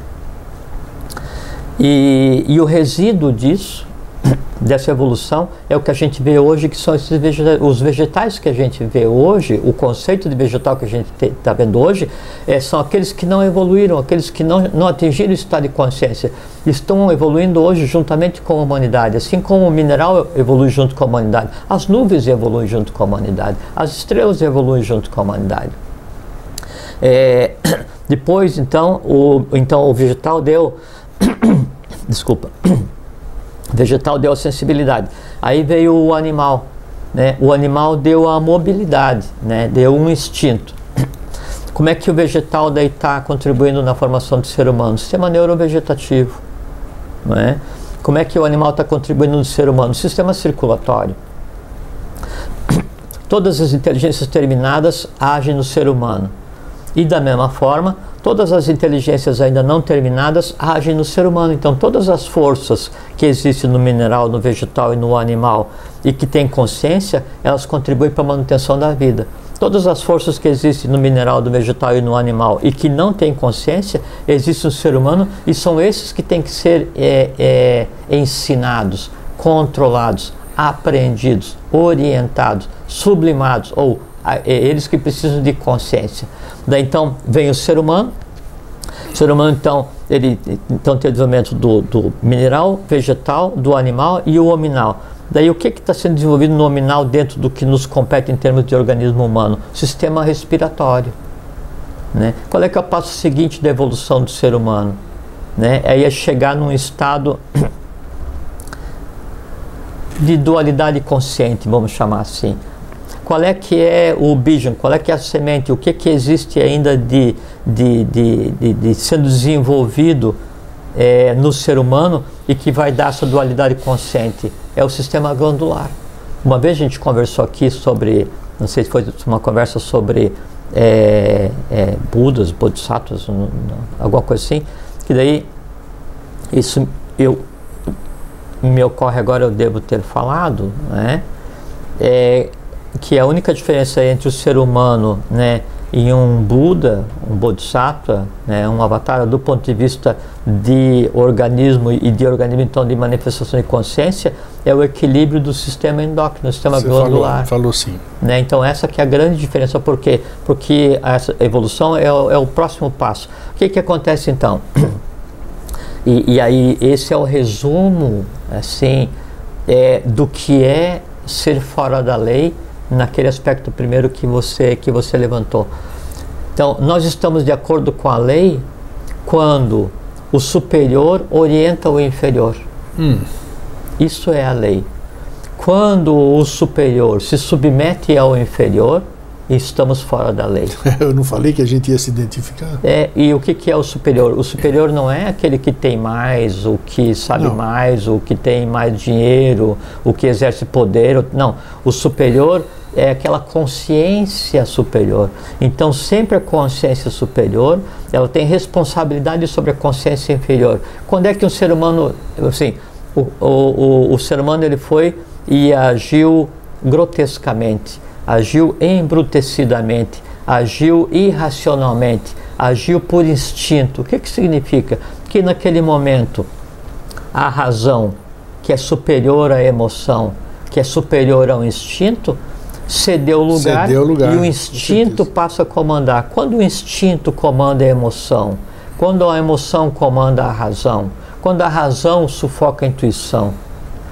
E, e o resíduo disso [COUGHS] dessa evolução é o que a gente vê hoje, que são esses os vegetais que a gente vê hoje, o conceito de vegetal que a gente está vendo hoje, é, são aqueles que não evoluíram, aqueles que não, não atingiram o estado de consciência. Estão evoluindo hoje juntamente com a humanidade, assim como o mineral evolui junto com a humanidade, as nuvens evoluem junto com a humanidade, as estrelas evoluem junto com a humanidade. É, [COUGHS] depois, então, o, então, o vegetal deu. [COUGHS] desculpa vegetal deu a sensibilidade. Aí veio o animal, né? O animal deu a mobilidade, né? Deu um instinto. [COUGHS] Como é que o vegetal daí está contribuindo na formação do ser humano? Sistema neurovegetativo, não é? Como é que o animal está contribuindo no ser humano? Sistema circulatório. [COUGHS] Todas as inteligências terminadas agem no ser humano. E da mesma forma, todas as inteligências ainda não terminadas agem no ser humano. Então, todas as forças que existem no mineral, no vegetal e no animal e que têm consciência, elas contribuem para a manutenção da vida. Todas as forças que existem no mineral, no vegetal e no animal e que não têm consciência, existem no ser humano e são esses que têm que ser é, é, ensinados, controlados, apreendidos, orientados, sublimados ou é eles que precisam de consciência. Daí então vem o ser humano. O ser humano então ele então tem o desenvolvimento do, do mineral, vegetal, do animal e o hominal. Daí o que está sendo desenvolvido no nominal dentro do que nos compete em termos de organismo humano? Sistema respiratório. Né? Qual é que é o passo seguinte da evolução do ser humano? Né? É chegar num estado [COUGHS] de dualidade consciente, vamos chamar assim qual é que é o bijan, qual é que é a semente, o que que existe ainda de, de, de, de, de sendo desenvolvido é, no ser humano e que vai dar essa dualidade consciente? É o sistema glandular. Uma vez a gente conversou aqui sobre, não sei se foi uma conversa sobre é, é, Budas, Bodhisattvas, alguma coisa assim, que daí isso eu me ocorre agora, eu devo ter falado, né? É, que a única diferença entre o ser humano né, e um Buda, um Bodhisattva, né, um avatar, do ponto de vista de organismo e de organismo então de manifestação de consciência, é o equilíbrio do sistema endócrino, do sistema Você glandular. Falou, falou sim. Né, então essa que é a grande diferença, por quê? Porque essa evolução é o, é o próximo passo. O que, que acontece então? [CLEARS THROAT] E, e aí esse é o resumo assim é, do que é ser fora da lei naquele aspecto primeiro que você que você levantou. Então, nós estamos de acordo com a lei quando o superior orienta o inferior. Hum. Isso é a lei. Quando o superior se submete ao inferior, estamos fora da lei. [LAUGHS] Eu não falei que a gente ia se identificar. É, e o que, que é o superior? O superior não é aquele que tem mais, o que sabe não. mais, o que tem mais dinheiro, o que exerce poder. Não. O superior é aquela consciência superior. Então, sempre a consciência superior, ela tem responsabilidade sobre a consciência inferior. Quando é que um ser humano, assim, o, o, o, o ser humano ele foi e agiu grotescamente, agiu embrutecidamente, agiu irracionalmente, agiu por instinto. O que, que significa? Que naquele momento a razão, que é superior à emoção, que é superior ao instinto, cedeu lugar, cedeu lugar e o instinto passa a comandar. Quando o instinto comanda a emoção, quando a emoção comanda a razão, quando a razão sufoca a intuição,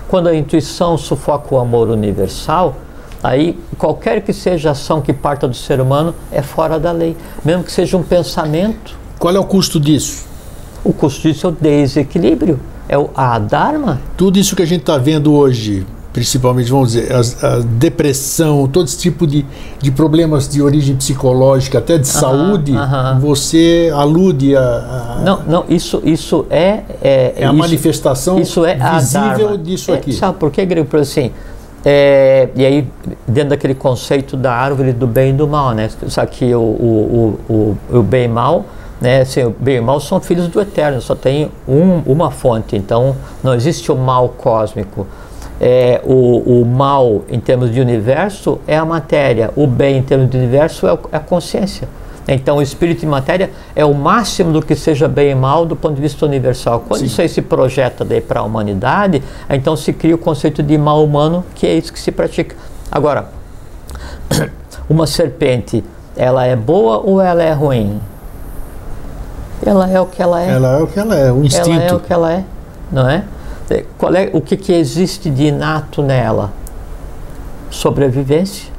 quando a intuição sufoca o amor universal, aí qualquer que seja a ação que parta do ser humano é fora da lei, mesmo que seja um pensamento. Qual é o custo disso? O custo disso é o desequilíbrio, é o adharma. Tudo isso que a gente está vendo hoje, principalmente, vamos dizer, a, a, depressão, todo esse tipo de, de problemas de origem psicológica, até de saúde, você alude a, a, Não, não, isso, isso é. É, é a isso, manifestação isso é visível disso é, aqui. Sabe por que, Grego? Porque assim. É, e aí, dentro daquele conceito da árvore do bem e do mal, né? Só que o, o, o, o, bem e mal, né? Assim, o bem e mal são filhos do eterno, só tem um, uma fonte, então não existe o mal cósmico é, o, o mal em termos de universo é a matéria, o bem em termos de universo é, é a consciência. Então, o espírito e matéria é o máximo do que seja bem e mal do ponto de vista universal. Quando Sim. isso aí se projeta para a humanidade, então se cria o conceito de mal humano, que é isso que se pratica. Agora, [COUGHS] uma serpente, ela é boa ou ela é ruim? Ela é o que ela é. Ela é o que ela é, o instinto. Ela é o que ela é, não é? É, qual é, o que, que existe de inato nela? Sobrevivência,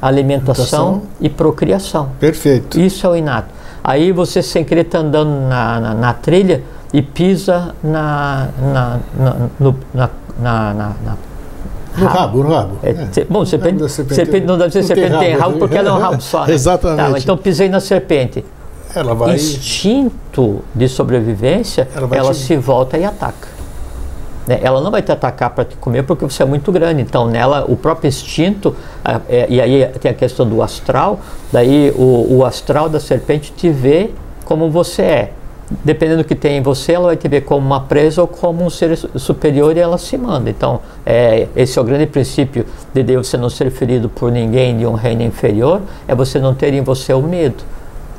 alimentação e procriação. Perfeito. Isso é o inato. Aí você sem querer está andando na, na, na, trilha e pisa na, na, na, no, na, na, na no rabo, no rabo. É, é. Bom, serpente, serpente, serpente, não deve ser não serpente tem rabo, tem rabo porque ela é um rabo só. [LAUGHS] Né? Exatamente. Tá, então pisei na serpente. Ela vai... Instinto de sobrevivência, ela, ela te... se volta e ataca. Né? Ela não vai te atacar para te comer porque você é muito grande. Então, nela, o próprio instinto, é, e aí tem a questão do astral, daí o, o astral da serpente te vê como você é. Dependendo do que tem em você, ela vai te ver como uma presa ou como um ser superior e ela se manda. Então, é, esse é o grande princípio de Deus você não ser ferido por ninguém de um reino inferior, é você não ter em você o medo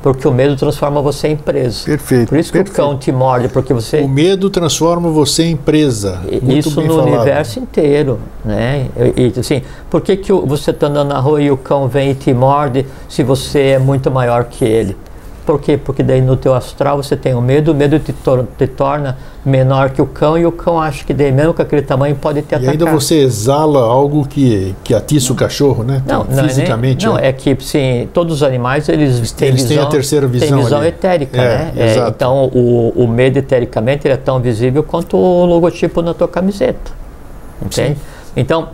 porque o medo transforma você em presa. Perfeito. Por isso que perfeito. o cão te morde, porque você. O medo transforma você em presa. Muito isso no falado. universo inteiro, né? E, e, assim, por que, que você está andando na rua e o cão vem e te morde se você é muito maior que ele? Por quê? Porque daí no teu astral você tem o medo, o medo te, tor te torna menor que o cão e o cão acha que daí mesmo com aquele tamanho pode te e atacar. ainda você exala algo que, que atiça o cachorro, né? Não, Então, não, é fisicamente. nem, não, é. é que sim, todos os animais eles têm Eles têm visão, a terceira visão têm visão ali. etérica, É, né? É, então o, o medo etericamente ele é tão visível quanto o logotipo na tua camiseta, entende? Então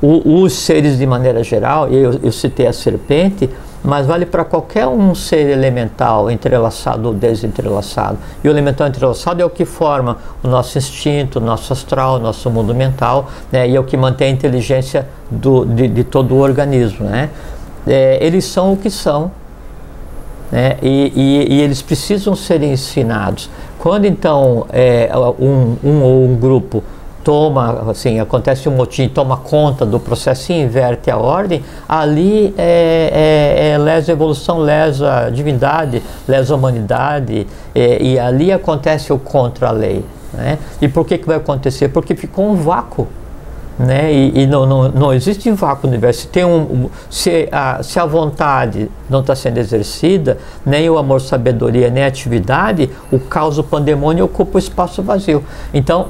o- os seres de maneira geral, e eu, eu citei a serpente, mas vale para qualquer um ser elemental, entrelaçado ou desentrelaçado. E o elemental entrelaçado é o que forma o nosso instinto, o nosso astral, o nosso mundo mental, né? e é o que mantém a inteligência do, de, de todo o organismo. Né? É, eles são o que são, né? E, e- e eles precisam ser ensinados. Quando então é, um, um ou um grupo toma, assim, acontece um motim, toma conta do processo e inverte a ordem, ali é, é, é lesa evolução, lesa divindade, lesa humanidade, é, e ali acontece o contra a lei. Né? E por que, que vai acontecer? Porque ficou um vácuo né? E, e não, não, não existe vácuo no universo. Se, tem um- se, a, se a vontade não está sendo exercida, nem o amor, sabedoria, nem a atividade, o caos, o pandemônio ocupa o espaço vazio. Então,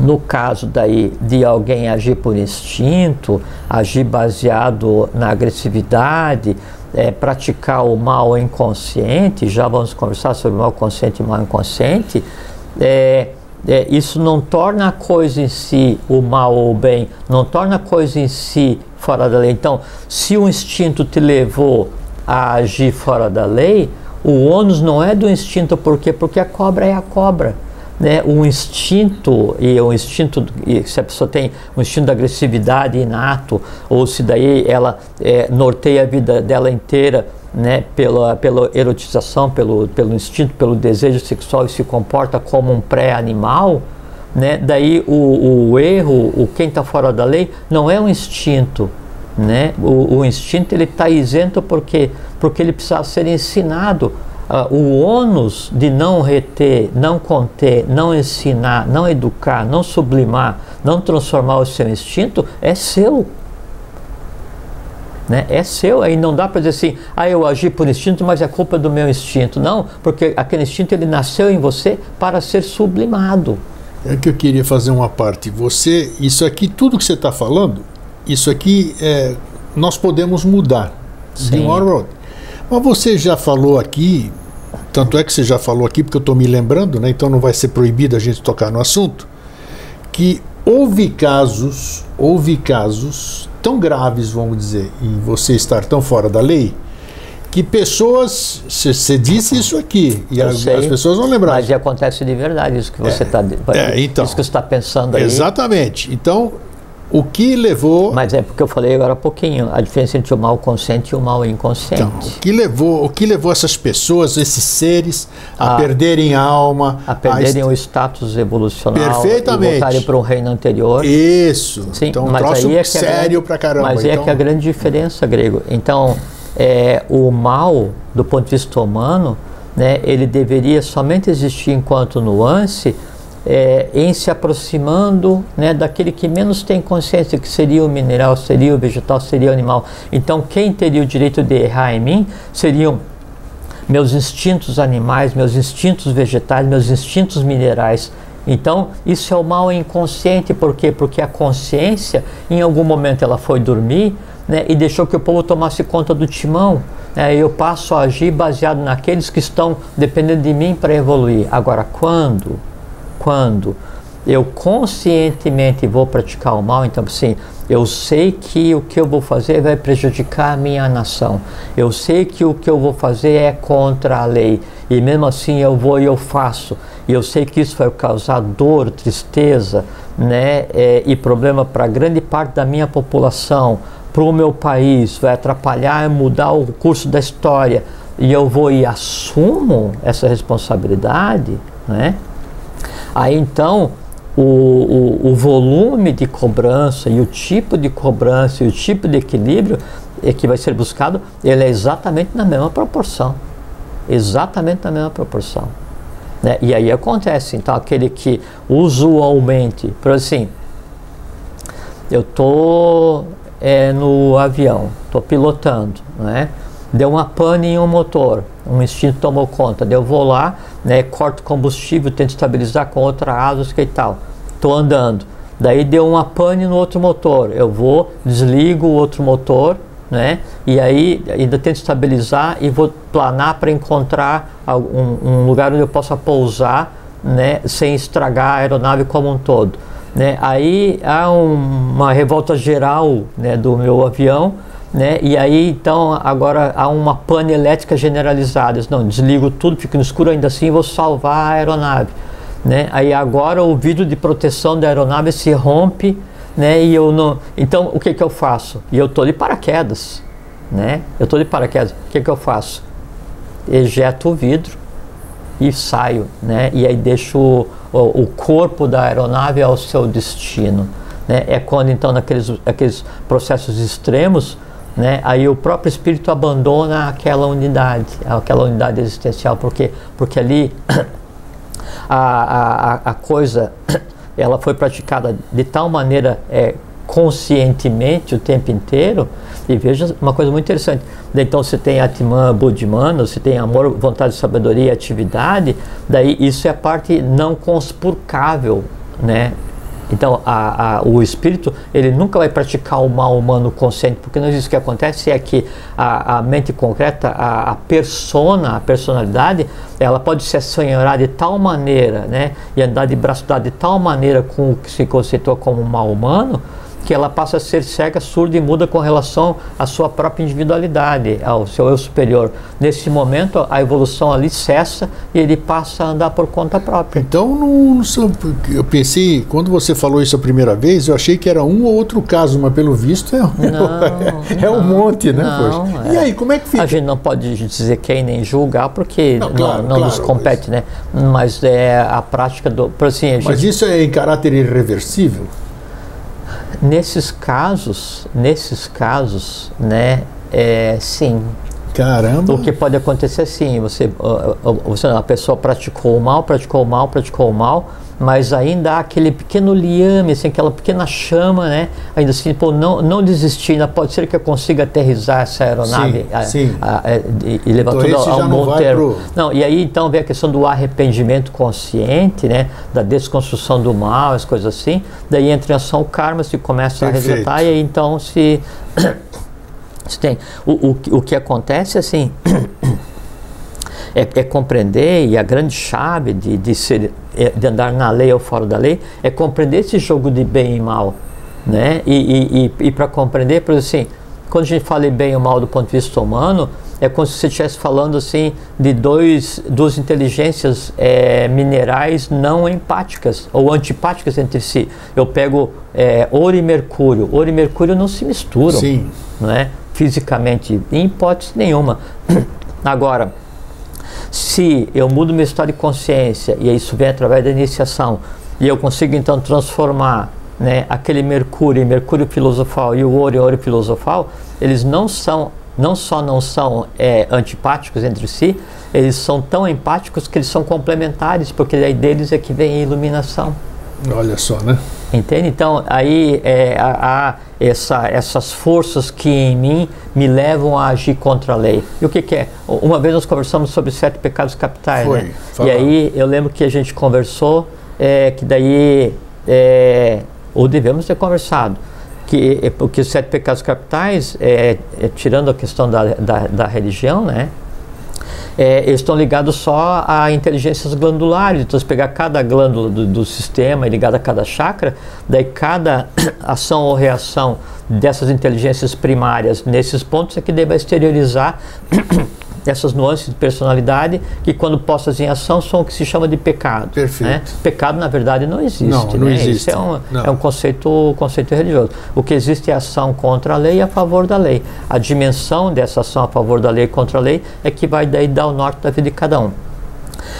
no caso daí de alguém agir por instinto, agir baseado na agressividade, eh, praticar o mal inconsciente, já vamos conversar sobre mal consciente e mal inconsciente, eh, eh, isso não torna a coisa em si o mal ou o bem, não torna a coisa em si fora da lei. Então, se o instinto te levou a agir fora da lei, o ônus não é do instinto, por quê? Porque a cobra é a cobra né, um instinto e o instinto e se a pessoa tem um instinto de agressividade inato ou se daí ela é, norteia a vida dela inteira né, pela, pela erotização, pelo, pelo instinto, pelo desejo sexual e se comporta como um pré-animal, né, daí o, o erro, o quem está fora da lei, não é um instinto, né? O, o instinto ele está isento porque porque ele precisa ser ensinado. Ah, o ônus de não reter, não conter, não ensinar, não educar, não sublimar, não transformar o seu instinto é seu. Né? É seu, aí não dá para dizer assim, ah, eu agi por instinto, mas é culpa do meu instinto. Não, porque aquele instinto ele nasceu em você para ser sublimado. É que eu queria fazer uma parte. Você, isso aqui, tudo que você está falando, isso aqui é, nós podemos mudar de Sim. uma hora para outra. Mas você já falou aqui, tanto é que você já falou aqui, porque eu estou me lembrando, né, então não vai ser proibido a gente tocar no assunto, que houve casos, houve casos tão graves, vamos dizer, em você estar tão fora da lei, que pessoas, você disse isso aqui, e as, sei, as pessoas vão lembrar. Mas acontece de verdade isso que você está é, então. isso que você está pensando aí. Exatamente. Então, o que levou. Mas é porque eu falei agora há pouquinho, a diferença entre o mal consciente e o mal inconsciente. Então, o que levou, o que levou essas pessoas, esses seres, a A- perderem a alma, a perderem est- o status evolucional Perfeitamente. e voltarem para um reino anterior. Isso. Sim, então, um mas troço aí é que a sério grande- pra caramba. Mas é então, que a grande diferença, Grego. Então, é, o mal, do ponto de vista humano, né, ele deveria somente existir enquanto nuance é, em se aproximando né, daquele que menos tem consciência, que seria o mineral, seria o vegetal, seria o animal. Então, quem teria o direito de errar em mim seriam meus instintos animais, meus instintos vegetais, meus instintos minerais. Então, isso é o mal inconsciente, por quê? Porque a consciência, em algum momento, ela foi dormir né, e deixou que o povo tomasse conta do timão. Né, eu passo a agir baseado naqueles que estão dependendo de mim para evoluir. Agora, quando? Quando eu conscientemente vou praticar o mal, então, assim, eu sei que o que eu vou fazer vai prejudicar a minha nação. Eu sei que o que eu vou fazer é contra a lei. E mesmo assim eu vou e eu faço. E eu sei que isso vai causar dor, tristeza né, é, e problema para grande parte da minha população, para o meu país, vai atrapalhar e mudar o curso da história. e eu vou e assumo essa responsabilidade, né? Aí então o, o, o, volume de cobrança e o tipo de cobrança e o tipo de equilíbrio que vai ser buscado, ele é exatamente na mesma proporção. Exatamente na mesma proporção. Né? E aí acontece, então, aquele que usualmente, por assim, eu estou é, no avião, estou pilotando, né? deu uma pane em um motor, um instinto tomou conta, eu vou lá, né, corto combustível, tento estabilizar com outra asa e tal, estou andando, daí deu uma pane no outro motor, eu vou, desligo o outro motor, né, e aí ainda tento estabilizar e vou planar para encontrar um, um, lugar onde eu possa pousar, né, sem estragar a aeronave como um todo. Né, aí há um, uma revolta geral né, do meu avião, né? E aí então agora há uma pane elétrica generalizada. Não, desligo tudo, fico no escuro ainda assim, vou salvar a aeronave, né? Aí agora o vidro de proteção da aeronave se rompe, né? E eu não, então o que que eu faço? E eu tô de paraquedas, né? Eu tô de paraquedas. O que que eu faço? Ejeto o vidro e saio, né? E aí deixo o, o, o corpo da aeronave ao seu destino. Né? É quando então naqueles aqueles processos extremos né? Aí o próprio espírito abandona aquela unidade, aquela unidade existencial, porque, porque ali [CLEARS THROAT] a, a, a coisa [CLEARS THROAT] ela foi praticada de tal maneira é, conscientemente o tempo inteiro. E veja uma coisa muito interessante. Então você tem Atman Buddhimana, você tem amor, vontade, sabedoria atividade, daí isso é a parte não conspurcável, né? Então, a, a, o espírito ele nunca vai praticar o mal humano consciente, porque não isso que acontece é que a, a mente concreta, a, persona, a personalidade, ela pode se assenhorar de tal maneira, né, e andar de braço dado de tal maneira com o que se conceitua como mal humano, que ela passa a ser cega, surda e muda com relação à sua própria individualidade, ao seu eu superior. Nesse momento, a evolução ali cessa e ele passa a andar por conta própria. Então, não, eu pensei, quando você falou isso a primeira vez, eu achei que era um ou outro caso, mas pelo visto é, não, é, [LAUGHS] é um monte, né? Não, é. E aí, como é que fica? A gente não pode dizer quem nem julgar, porque não, claro, não, não claro, nos compete, mas... né? Mas é a prática do. Assim, a gente... Mas isso é em caráter irreversível? Nesses casos, nesses casos, né, é, sim. Caramba! O que pode acontecer sim, você, você, a pessoa praticou o mal, praticou o mal, praticou o mal, mas ainda há aquele pequeno liame, assim, aquela pequena chama, né? Ainda assim, pô, não, não desistir, ainda pode ser que eu consiga aterrizar essa aeronave sim, a, sim. A, a, e, e levar então, tudo a, um bom termo. Pro... Não, e aí então vem a questão do arrependimento consciente, né? Da desconstrução do mal, as coisas assim. Daí entra em ação o karma, se começa Perfeito. a resgatar e aí então se, [COUGHS] se tem. O, o, o que acontece assim. É, é, compreender, e a grande chave de, de, ser, é, de andar na lei ou fora da lei, é compreender esse jogo de bem e mal. Né? E, e, e, e para compreender, por assim, quando a gente fala em bem ou mal do ponto de vista humano, é como se você estivesse falando assim de dois, duas inteligências é, minerais não empáticas ou antipáticas entre si. Eu pego é, ouro e mercúrio. Ouro e mercúrio não se misturam, Sim. não é? Fisicamente, em hipótese nenhuma. [CLEARS THROAT] Agora, se eu mudo meu estado de consciência, e isso vem através da iniciação, e eu consigo então transformar né, aquele mercúrio em mercúrio filosofal e o ouro em ouro filosofal, eles não são, não só não são é, antipáticos entre si, eles são tão empáticos que eles são complementares, porque daí deles é que vem a iluminação. Olha só, né? Entende? Então, aí é, há essa, essas forças que em mim me levam a agir contra a lei. E o que, que é? Uma vez nós conversamos sobre sete pecados capitais, Foi, né? E aí eu lembro que a gente conversou, é, que daí, é, ou devemos ter conversado, que, é, que os sete pecados capitais, é, é, tirando a questão da, da, da religião, né? É, eles estão ligados só a inteligências glandulares. Então, se pegar cada glândula do, do sistema e ligada a cada chakra, daí cada [CLEARS THROAT] ação ou reação dessas inteligências primárias nesses pontos é que deve exteriorizar [CLEARS THROAT] essas nuances de personalidade que quando postas em ação são o que se chama de pecado. Perfeito. Né? Pecado na verdade não existe. Não, não né? existe. Isso é um, Não. é um conceito, conceito religioso. O que existe é ação contra a lei e a favor da lei. A dimensão dessa ação a favor da lei e contra a lei é que vai daí dar o norte da vida de cada um.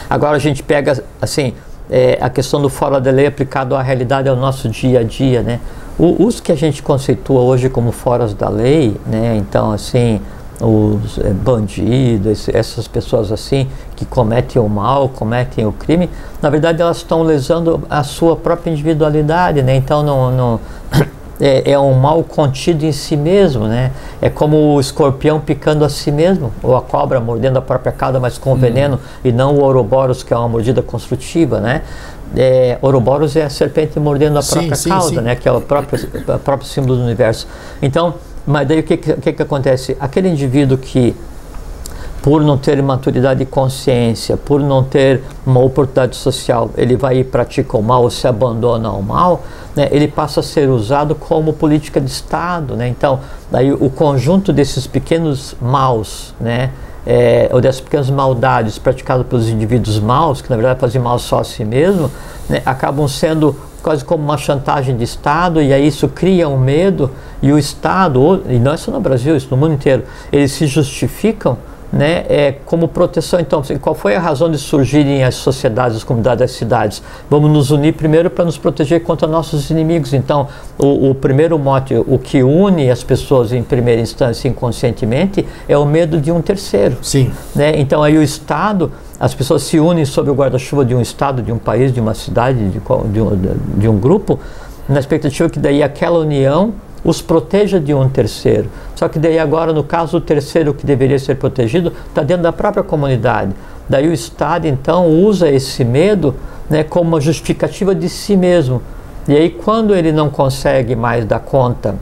Agora a gente pega assim é, a questão do fora da lei aplicado à realidade ao nosso dia a dia, né? O, os que a gente conceitua hoje como foras da lei, né? Então assim os é, bandidos, essas pessoas assim que cometem o mal, cometem o crime, na verdade elas estão lesando a sua própria individualidade, né? Então não, não [COUGHS] é, é, um mal contido em si mesmo, né? É como o escorpião picando a si mesmo, ou a cobra mordendo a própria cauda, mas com veneno, e não o ouroboros, que é uma mordida construtiva, né? É, ouroboros é a serpente mordendo a Sim, própria sim, cauda, sim. né? Que é o próprio, o próprio símbolo do universo. Então, mas daí o que, que, que acontece? Aquele indivíduo que por não ter maturidade e consciência, por não ter uma oportunidade social, ele vai e pratica o mal ou se abandona ao mal, né, ele passa a ser usado como política de Estado. Né? Então, daí o conjunto desses pequenos maus, né, é, ou dessas pequenas maldades praticadas pelos indivíduos maus, que na verdade fazem mal só a si mesmo, né, acabam sendo quase como uma chantagem de Estado, e aí isso cria um medo, e o Estado, e não é só no Brasil, isso no mundo inteiro, eles se justificam né, é, como proteção. Então, assim, qual foi a razão de surgirem as sociedades, as comunidades, as cidades? Vamos nos unir primeiro para nos proteger contra nossos inimigos. Então, o, o, primeiro mote, o que une as pessoas em primeira instância inconscientemente, é o medo de um terceiro. Sim. Né? Então, aí o Estado, as pessoas se unem sob o guarda-chuva de um Estado, de um país, de uma cidade, de, de um, de um grupo, na expectativa que daí aquela união os proteja de um terceiro. Só que daí agora, no caso, o terceiro que deveria ser protegido está dentro da própria comunidade. Daí o Estado, então, usa esse medo né, como uma justificativa de si mesmo. E aí, quando ele não consegue mais dar conta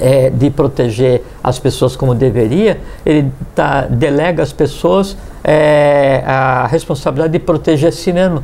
é, de proteger as pessoas como deveria, ele tá, delega às pessoas é, a responsabilidade de proteger si mesmo,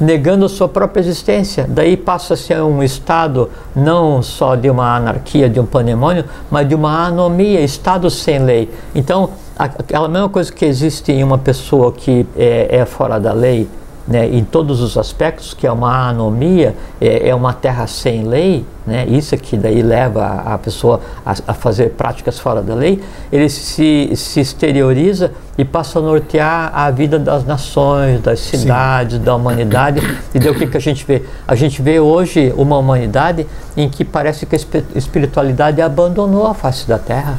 negando sua própria existência. Daí passa a ser um estado não só de uma anarquia, de um pandemônio, mas de uma anomia, estado sem lei. Então, aquela mesma coisa que existe em uma pessoa que é, é fora da lei, né, em todos os aspectos, que é uma anomia, é, é uma terra sem lei, né, isso é que daí leva a, a pessoa a, a fazer práticas fora da lei, ele se, se exterioriza e passa a nortear a vida das nações, das cidades, da humanidade. E daí o que, que a gente vê? A gente vê hoje uma humanidade em que parece que a espi- espiritualidade abandonou a face da terra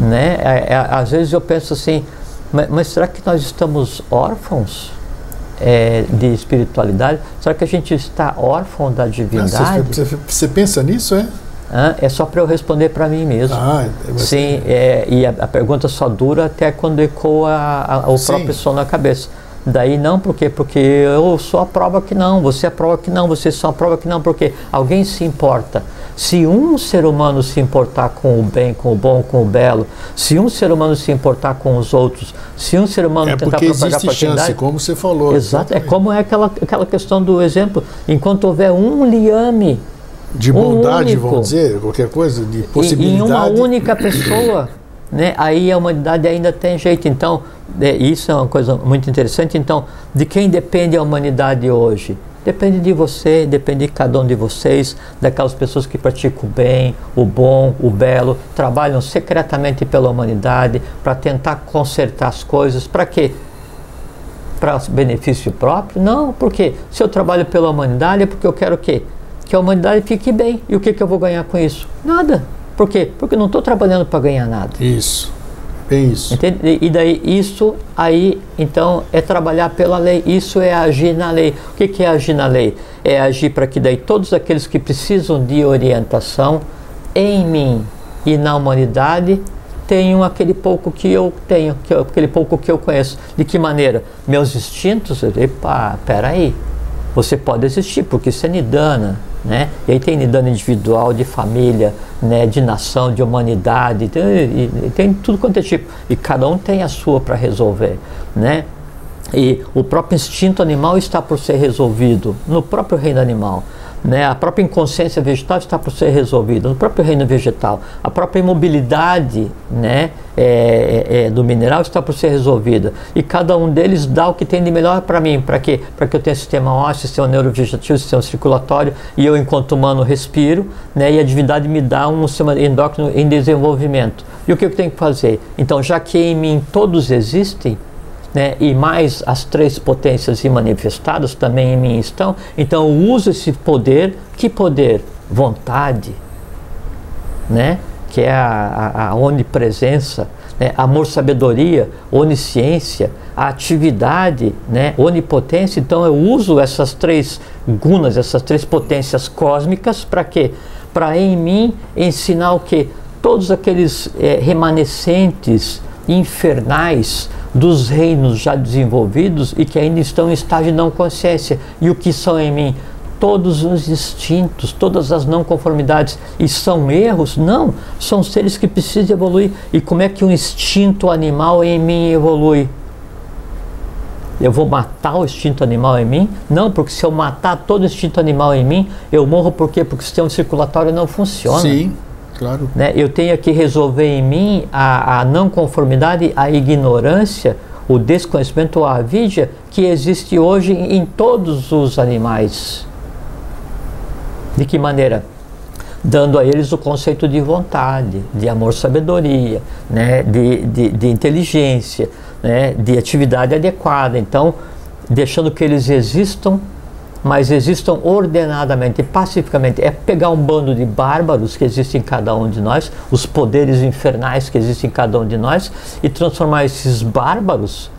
né? É, é, às vezes eu penso assim, mas, mas será que nós estamos órfãos é, de espiritualidade? Será que a gente está órfão da Ah, divindade? Você, você- você pensa nisso, é? Hã? é só para eu responder para mim mesmo. Ah, mas- Sim, é, e a, a pergunta só dura até quando ecoa a- a- o Sim. próprio som na cabeça. Daí não, por quê? Porque eu sou a prova que não, você é a prova que não, vocês são a prova que não, porque alguém se importa. Se um ser humano se importar com o bem, com o bom, com o belo, se um ser humano se importar com os outros, se um ser humano É tentar porque propagar existe chance, como você falou. Exato, é como é aquela, aquela questão do exemplo. Enquanto houver um liame De um bondade, único. vamos dizer, qualquer coisa, de possibilidade. em uma única pessoa, né, aí a humanidade ainda tem jeito. Então, é, isso é uma coisa muito interessante. Então, de quem depende a humanidade hoje? Depende de você, depende de cada um de vocês, daquelas pessoas que praticam o bem, o bom, o belo, trabalham secretamente pela humanidade para tentar consertar as coisas. Para quê? para benefício próprio? Não, porque se eu trabalho pela humanidade é porque eu quero o quê? Que a humanidade fique bem. E o que, que eu vou ganhar com isso? Nada. Por quê? Porque eu não estou trabalhando para ganhar nada. Isso. Bem isso. Entende? E daí isso aí, então, é trabalhar pela lei. Isso é agir na lei. O que, que é agir na lei? É agir para que daí todos aqueles que precisam de orientação em mim e na humanidade tenham aquele pouco que eu tenho, que eu- aquele pouco que eu conheço. De que maneira? Meus instintos, epa, peraí, você pode existir, porque isso é nidana, né? E aí tem nidana individual, de família, né? de nação, de humanidade, tem, e- tem tudo quanto é tipo. E cada um tem a sua para resolver, né? E o próprio instinto animal está por ser resolvido no próprio reino animal. Né? A própria inconsciência vegetal está para ser resolvida, no próprio reino vegetal. A própria imobilidade né, é, é, é do mineral está por ser resolvida. E cada um deles dá o que tem de melhor para mim. Para quê? Para que eu tenha sistema ósseo, sistema neurovegetativo, sistema circulatório, e eu, enquanto humano, respiro, né, e a divindade me dá um sistema endócrino em desenvolvimento. E o que eu tenho que fazer? Então, já que em mim todos existem, né, e mais as três potências manifestadas também em mim estão, então eu uso esse poder, que poder? Vontade, né, que é a, a, a onipresença, né, amor, sabedoria, onisciência, a atividade, né, onipotência. Então eu uso essas três gunas, essas três potências cósmicas para quê? Para em mim ensinar o que? Todos aqueles é, remanescentes infernais dos reinos já desenvolvidos e que ainda estão em estágio de não consciência. E o que são em mim? Todos os instintos, todas as não conformidades. E são erros? Não, são seres que precisam evoluir. E como é que um instinto animal em mim evolui? Eu vou matar o instinto animal em mim? Não, porque se eu matar todo o instinto animal em mim, eu morro por quê? Porque o sistema circulatório não funciona. Sim. Claro. Né? Eu tenho que resolver em mim a, a não conformidade, a ignorância, o desconhecimento, a avidia que existe hoje em todos os animais. De que maneira? Dando a eles o conceito de vontade, de amor, sabedoria, né? de, de, de inteligência, né? de atividade adequada. Então, deixando que eles existam mas existam ordenadamente, pacificamente. É pegar um bando de bárbaros que existe em cada um de nós, os poderes infernais que existem em cada um de nós, e transformar esses bárbaros.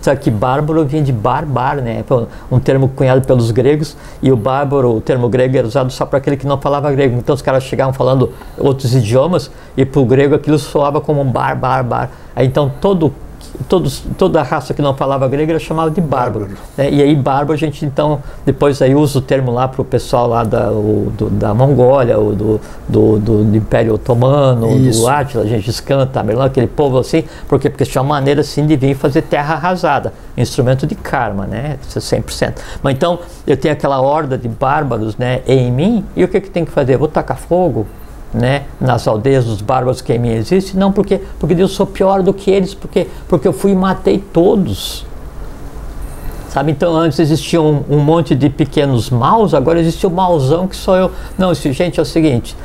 Sabe que bárbaro vinha de barbar, né? Um termo cunhado pelos gregos, e o bárbaro, o termo grego, era usado só para aquele que não falava grego. Então os caras chegavam falando outros idiomas, e para o grego aquilo soava como um bar, bar, bar. Aí, então todo todos, toda a raça que não falava grego era chamada de bárbaro. Né? E aí bárbaro a gente então, depois aí usa o termo lá para o pessoal lá da, o, do, da Mongólia, o, do, do, do, Império Otomano, Isso. do Átila, a gente escanta, aquele povo assim, porque, porque tinha uma maneira assim de vir fazer terra arrasada, instrumento de karma, né? 100%. Mas então eu tenho aquela horda de bárbaros né, em mim, e o que, que tem que fazer? Eu vou tacar fogo? Né, nas aldeias dos bárbaros que em mim existe, não porque porque eu sou pior do que eles, porque porque eu fui e matei todos. Sabe, então antes existia um, um monte de pequenos maus, agora existe o mauzão que sou eu. Não, isso, gente, é o seguinte,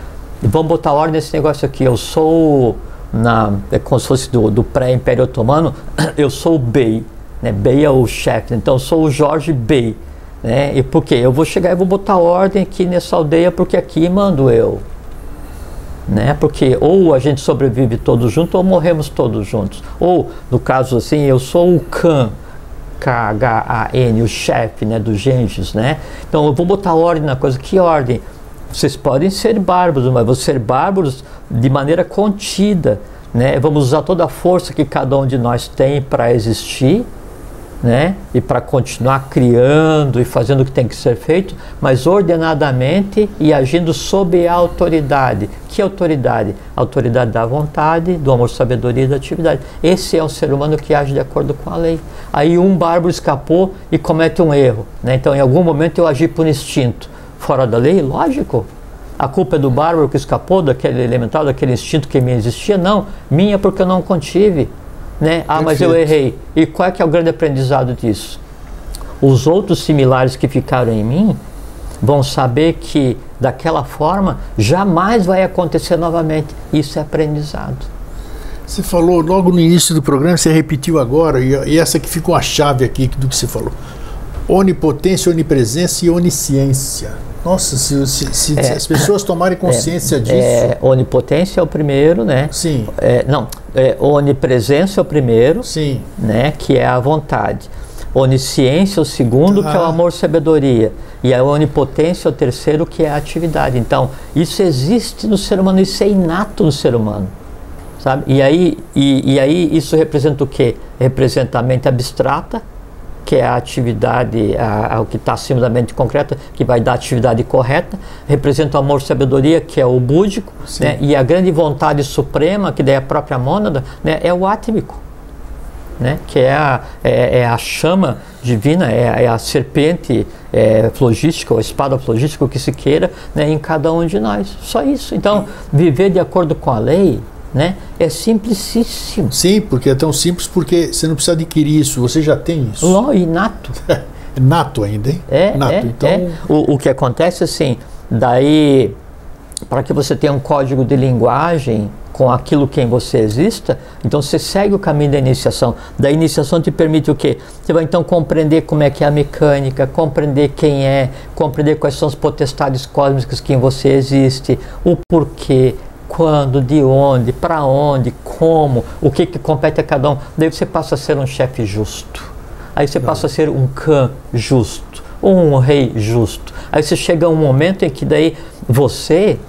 vamos botar ordem nesse negócio aqui. Eu sou na é como se fosse do, do pré-império otomano, [COUGHS] eu sou o bey, né? Bey é o chefe, então eu sou o Jorge Bey, né? E por quê? Eu vou chegar e vou botar ordem aqui nessa aldeia porque aqui mando eu né? Porque ou a gente sobrevive todos juntos ou morremos todos juntos. Ou, no caso assim, eu sou o Khan, K-H-A-N, o chefe né, do Gengis, né? Então eu vou botar ordem na coisa. Que ordem? Vocês podem ser bárbaros, mas vão ser bárbaros de maneira contida, né? Vamos usar toda a força que cada um de nós tem para existir né? E para continuar criando e fazendo o que tem que ser feito, mas ordenadamente e agindo sob a autoridade. Que autoridade? A autoridade da vontade, do amor, sabedoria e da atividade. Esse é o ser humano que age de acordo com a lei. Aí um bárbaro escapou e comete um erro, né? Então, em algum momento eu agi por instinto, fora da lei, lógico. A culpa é do bárbaro que escapou daquele elemental, daquele instinto que me existia? Não, minha porque eu não contive né? Ah, mas eu errei. E qual é que é o grande aprendizado disso? Os outros similares que ficaram em mim vão saber que daquela forma jamais vai acontecer novamente. Isso é aprendizado. Você falou logo no início do programa, você repetiu agora, e, essa que ficou a chave aqui do que você falou. Onipotência, onipresença e onisciência. Nossa, se, se, se, é, se as pessoas tomarem consciência é, disso. É, onipotência é o primeiro, né? Sim. É, não, é, onipresença é o primeiro, Sim. né? Que é a vontade. Onisciência é o segundo, ah. que é o amor sabedoria. E a onipotência é o terceiro, que é a atividade. Então, isso existe no ser humano, isso é inato no ser humano. Sabe? E aí, e, e aí isso representa o quê? Representa a mente abstrata, que é a atividade, a, a, o que está acima da mente concreta, que vai dar a atividade correta, representa o amor e sabedoria, que é o búdico, né? e a grande vontade suprema, que daí é a própria mônada, né? é o átmico. né? que é a, é, é a chama divina, é, é a serpente é, flogística, ou espada flogística, o que se queira, né? em cada um de nós. Só isso. Então, viver de acordo com a lei né? É simplicíssimo. Sim, porque é tão simples porque você não precisa adquirir isso, você já tem isso. Ló, inato. [LAUGHS] nato ainda, hein? É, nato. é, então, é. O, o que acontece assim, daí para que você tenha um código de linguagem com aquilo que em você exista, então você segue o caminho da iniciação. Da iniciação te permite o quê? Você vai então compreender como é que é a mecânica, compreender quem é, compreender quais são as potestades cósmicas que em você existe, o porquê, quando, de onde, para onde, como, o que, que compete a cada um. Daí você passa a ser um chefe justo. Aí você passa a ser um cã justo, um rei justo. Aí você chega a um momento em que daí você,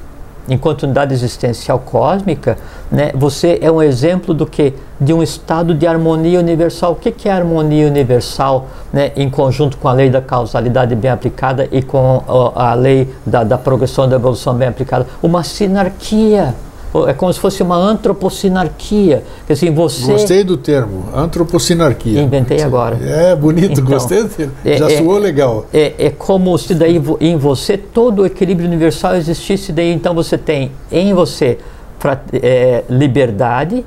enquanto unidade existencial cósmica, né, você é um exemplo do que? De um estado de harmonia universal. O que, que é harmonia universal né, em conjunto com a lei da causalidade bem aplicada e com a, a lei da, da progressão da evolução bem aplicada? Uma sinarquia. É como se fosse uma antroposinarquia. Assim, você... Gostei do termo, antroposinarquia. Inventei [LAUGHS] agora. É bonito, então, gostei do termo. É, Já é, soou legal. É, é como se daí em você todo o equilíbrio universal existisse, daí então você tem em você é, liberdade,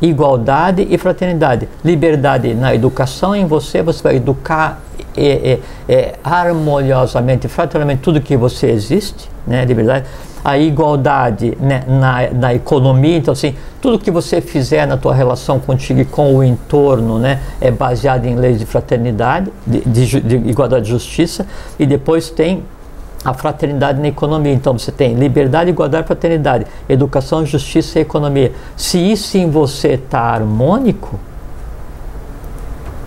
igualdade e fraternidade. Liberdade na educação, em você você vai educar é, é, é, harmoniosamente, fraternamente tudo que você existe, né, liberdade. A igualdade né, na, na economia, então assim, tudo que você fizer na tua relação contigo e com o entorno, né, é baseado em leis de fraternidade, de, de, de igualdade e justiça, e depois tem a fraternidade na economia. Então você tem liberdade, igualdade, fraternidade, educação, justiça e economia. Se isso em você está harmônico,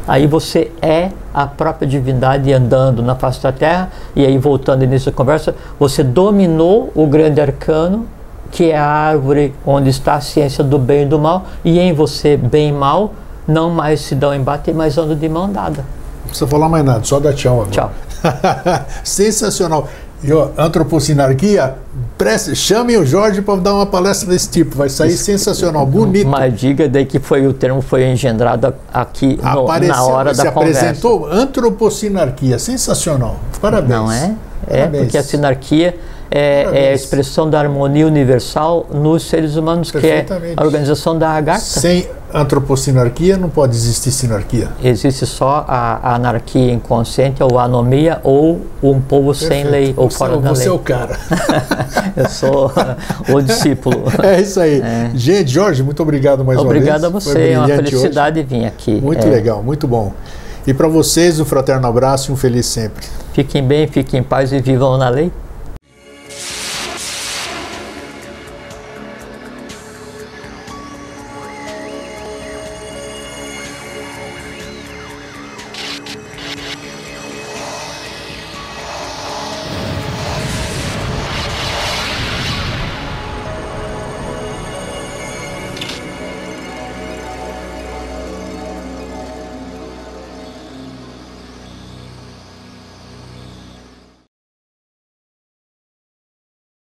aí você é a própria divindade andando na face da terra. E aí, voltando início da conversa, você dominou o grande arcano, que é a árvore onde está a ciência do bem e do mal, e em você, bem e mal, não mais se dão embate, mas andam de mão dada. Não precisa falar mais nada, só dá tchau agora. Tchau. [LAUGHS] Sensacional. E ó, antropocinarquia, preste, chamem o Jorge para dar uma palestra desse tipo, vai sair sensacional, bonito. Mas diga daí que foi o termo foi engendrado aqui no, Apareceu, na hora se da apresentou antropocinarquia, sensacional. Parabéns. Não é? É, Parabéns. porque a sinarquia é, é, a expressão da harmonia universal nos seres humanos, que é a organização da Agartha. Sem antropocinarquia não pode existir sinarquia. Existe só a, a anarquia inconsciente, ou a anomia, ou um povo sem Perfeito. lei, ou você, fora da você lei. é o cara. [LAUGHS] Eu sou o discípulo. [LAUGHS] É isso aí. Gente, Jorge, muito obrigado mais Obrigado a uma vez. você, é uma brilhante hoje. felicidade vir aqui. Muito É, legal, muito bom. E para vocês, um fraterno abraço e um feliz sempre. Fiquem bem, fiquem em paz e vivam na lei.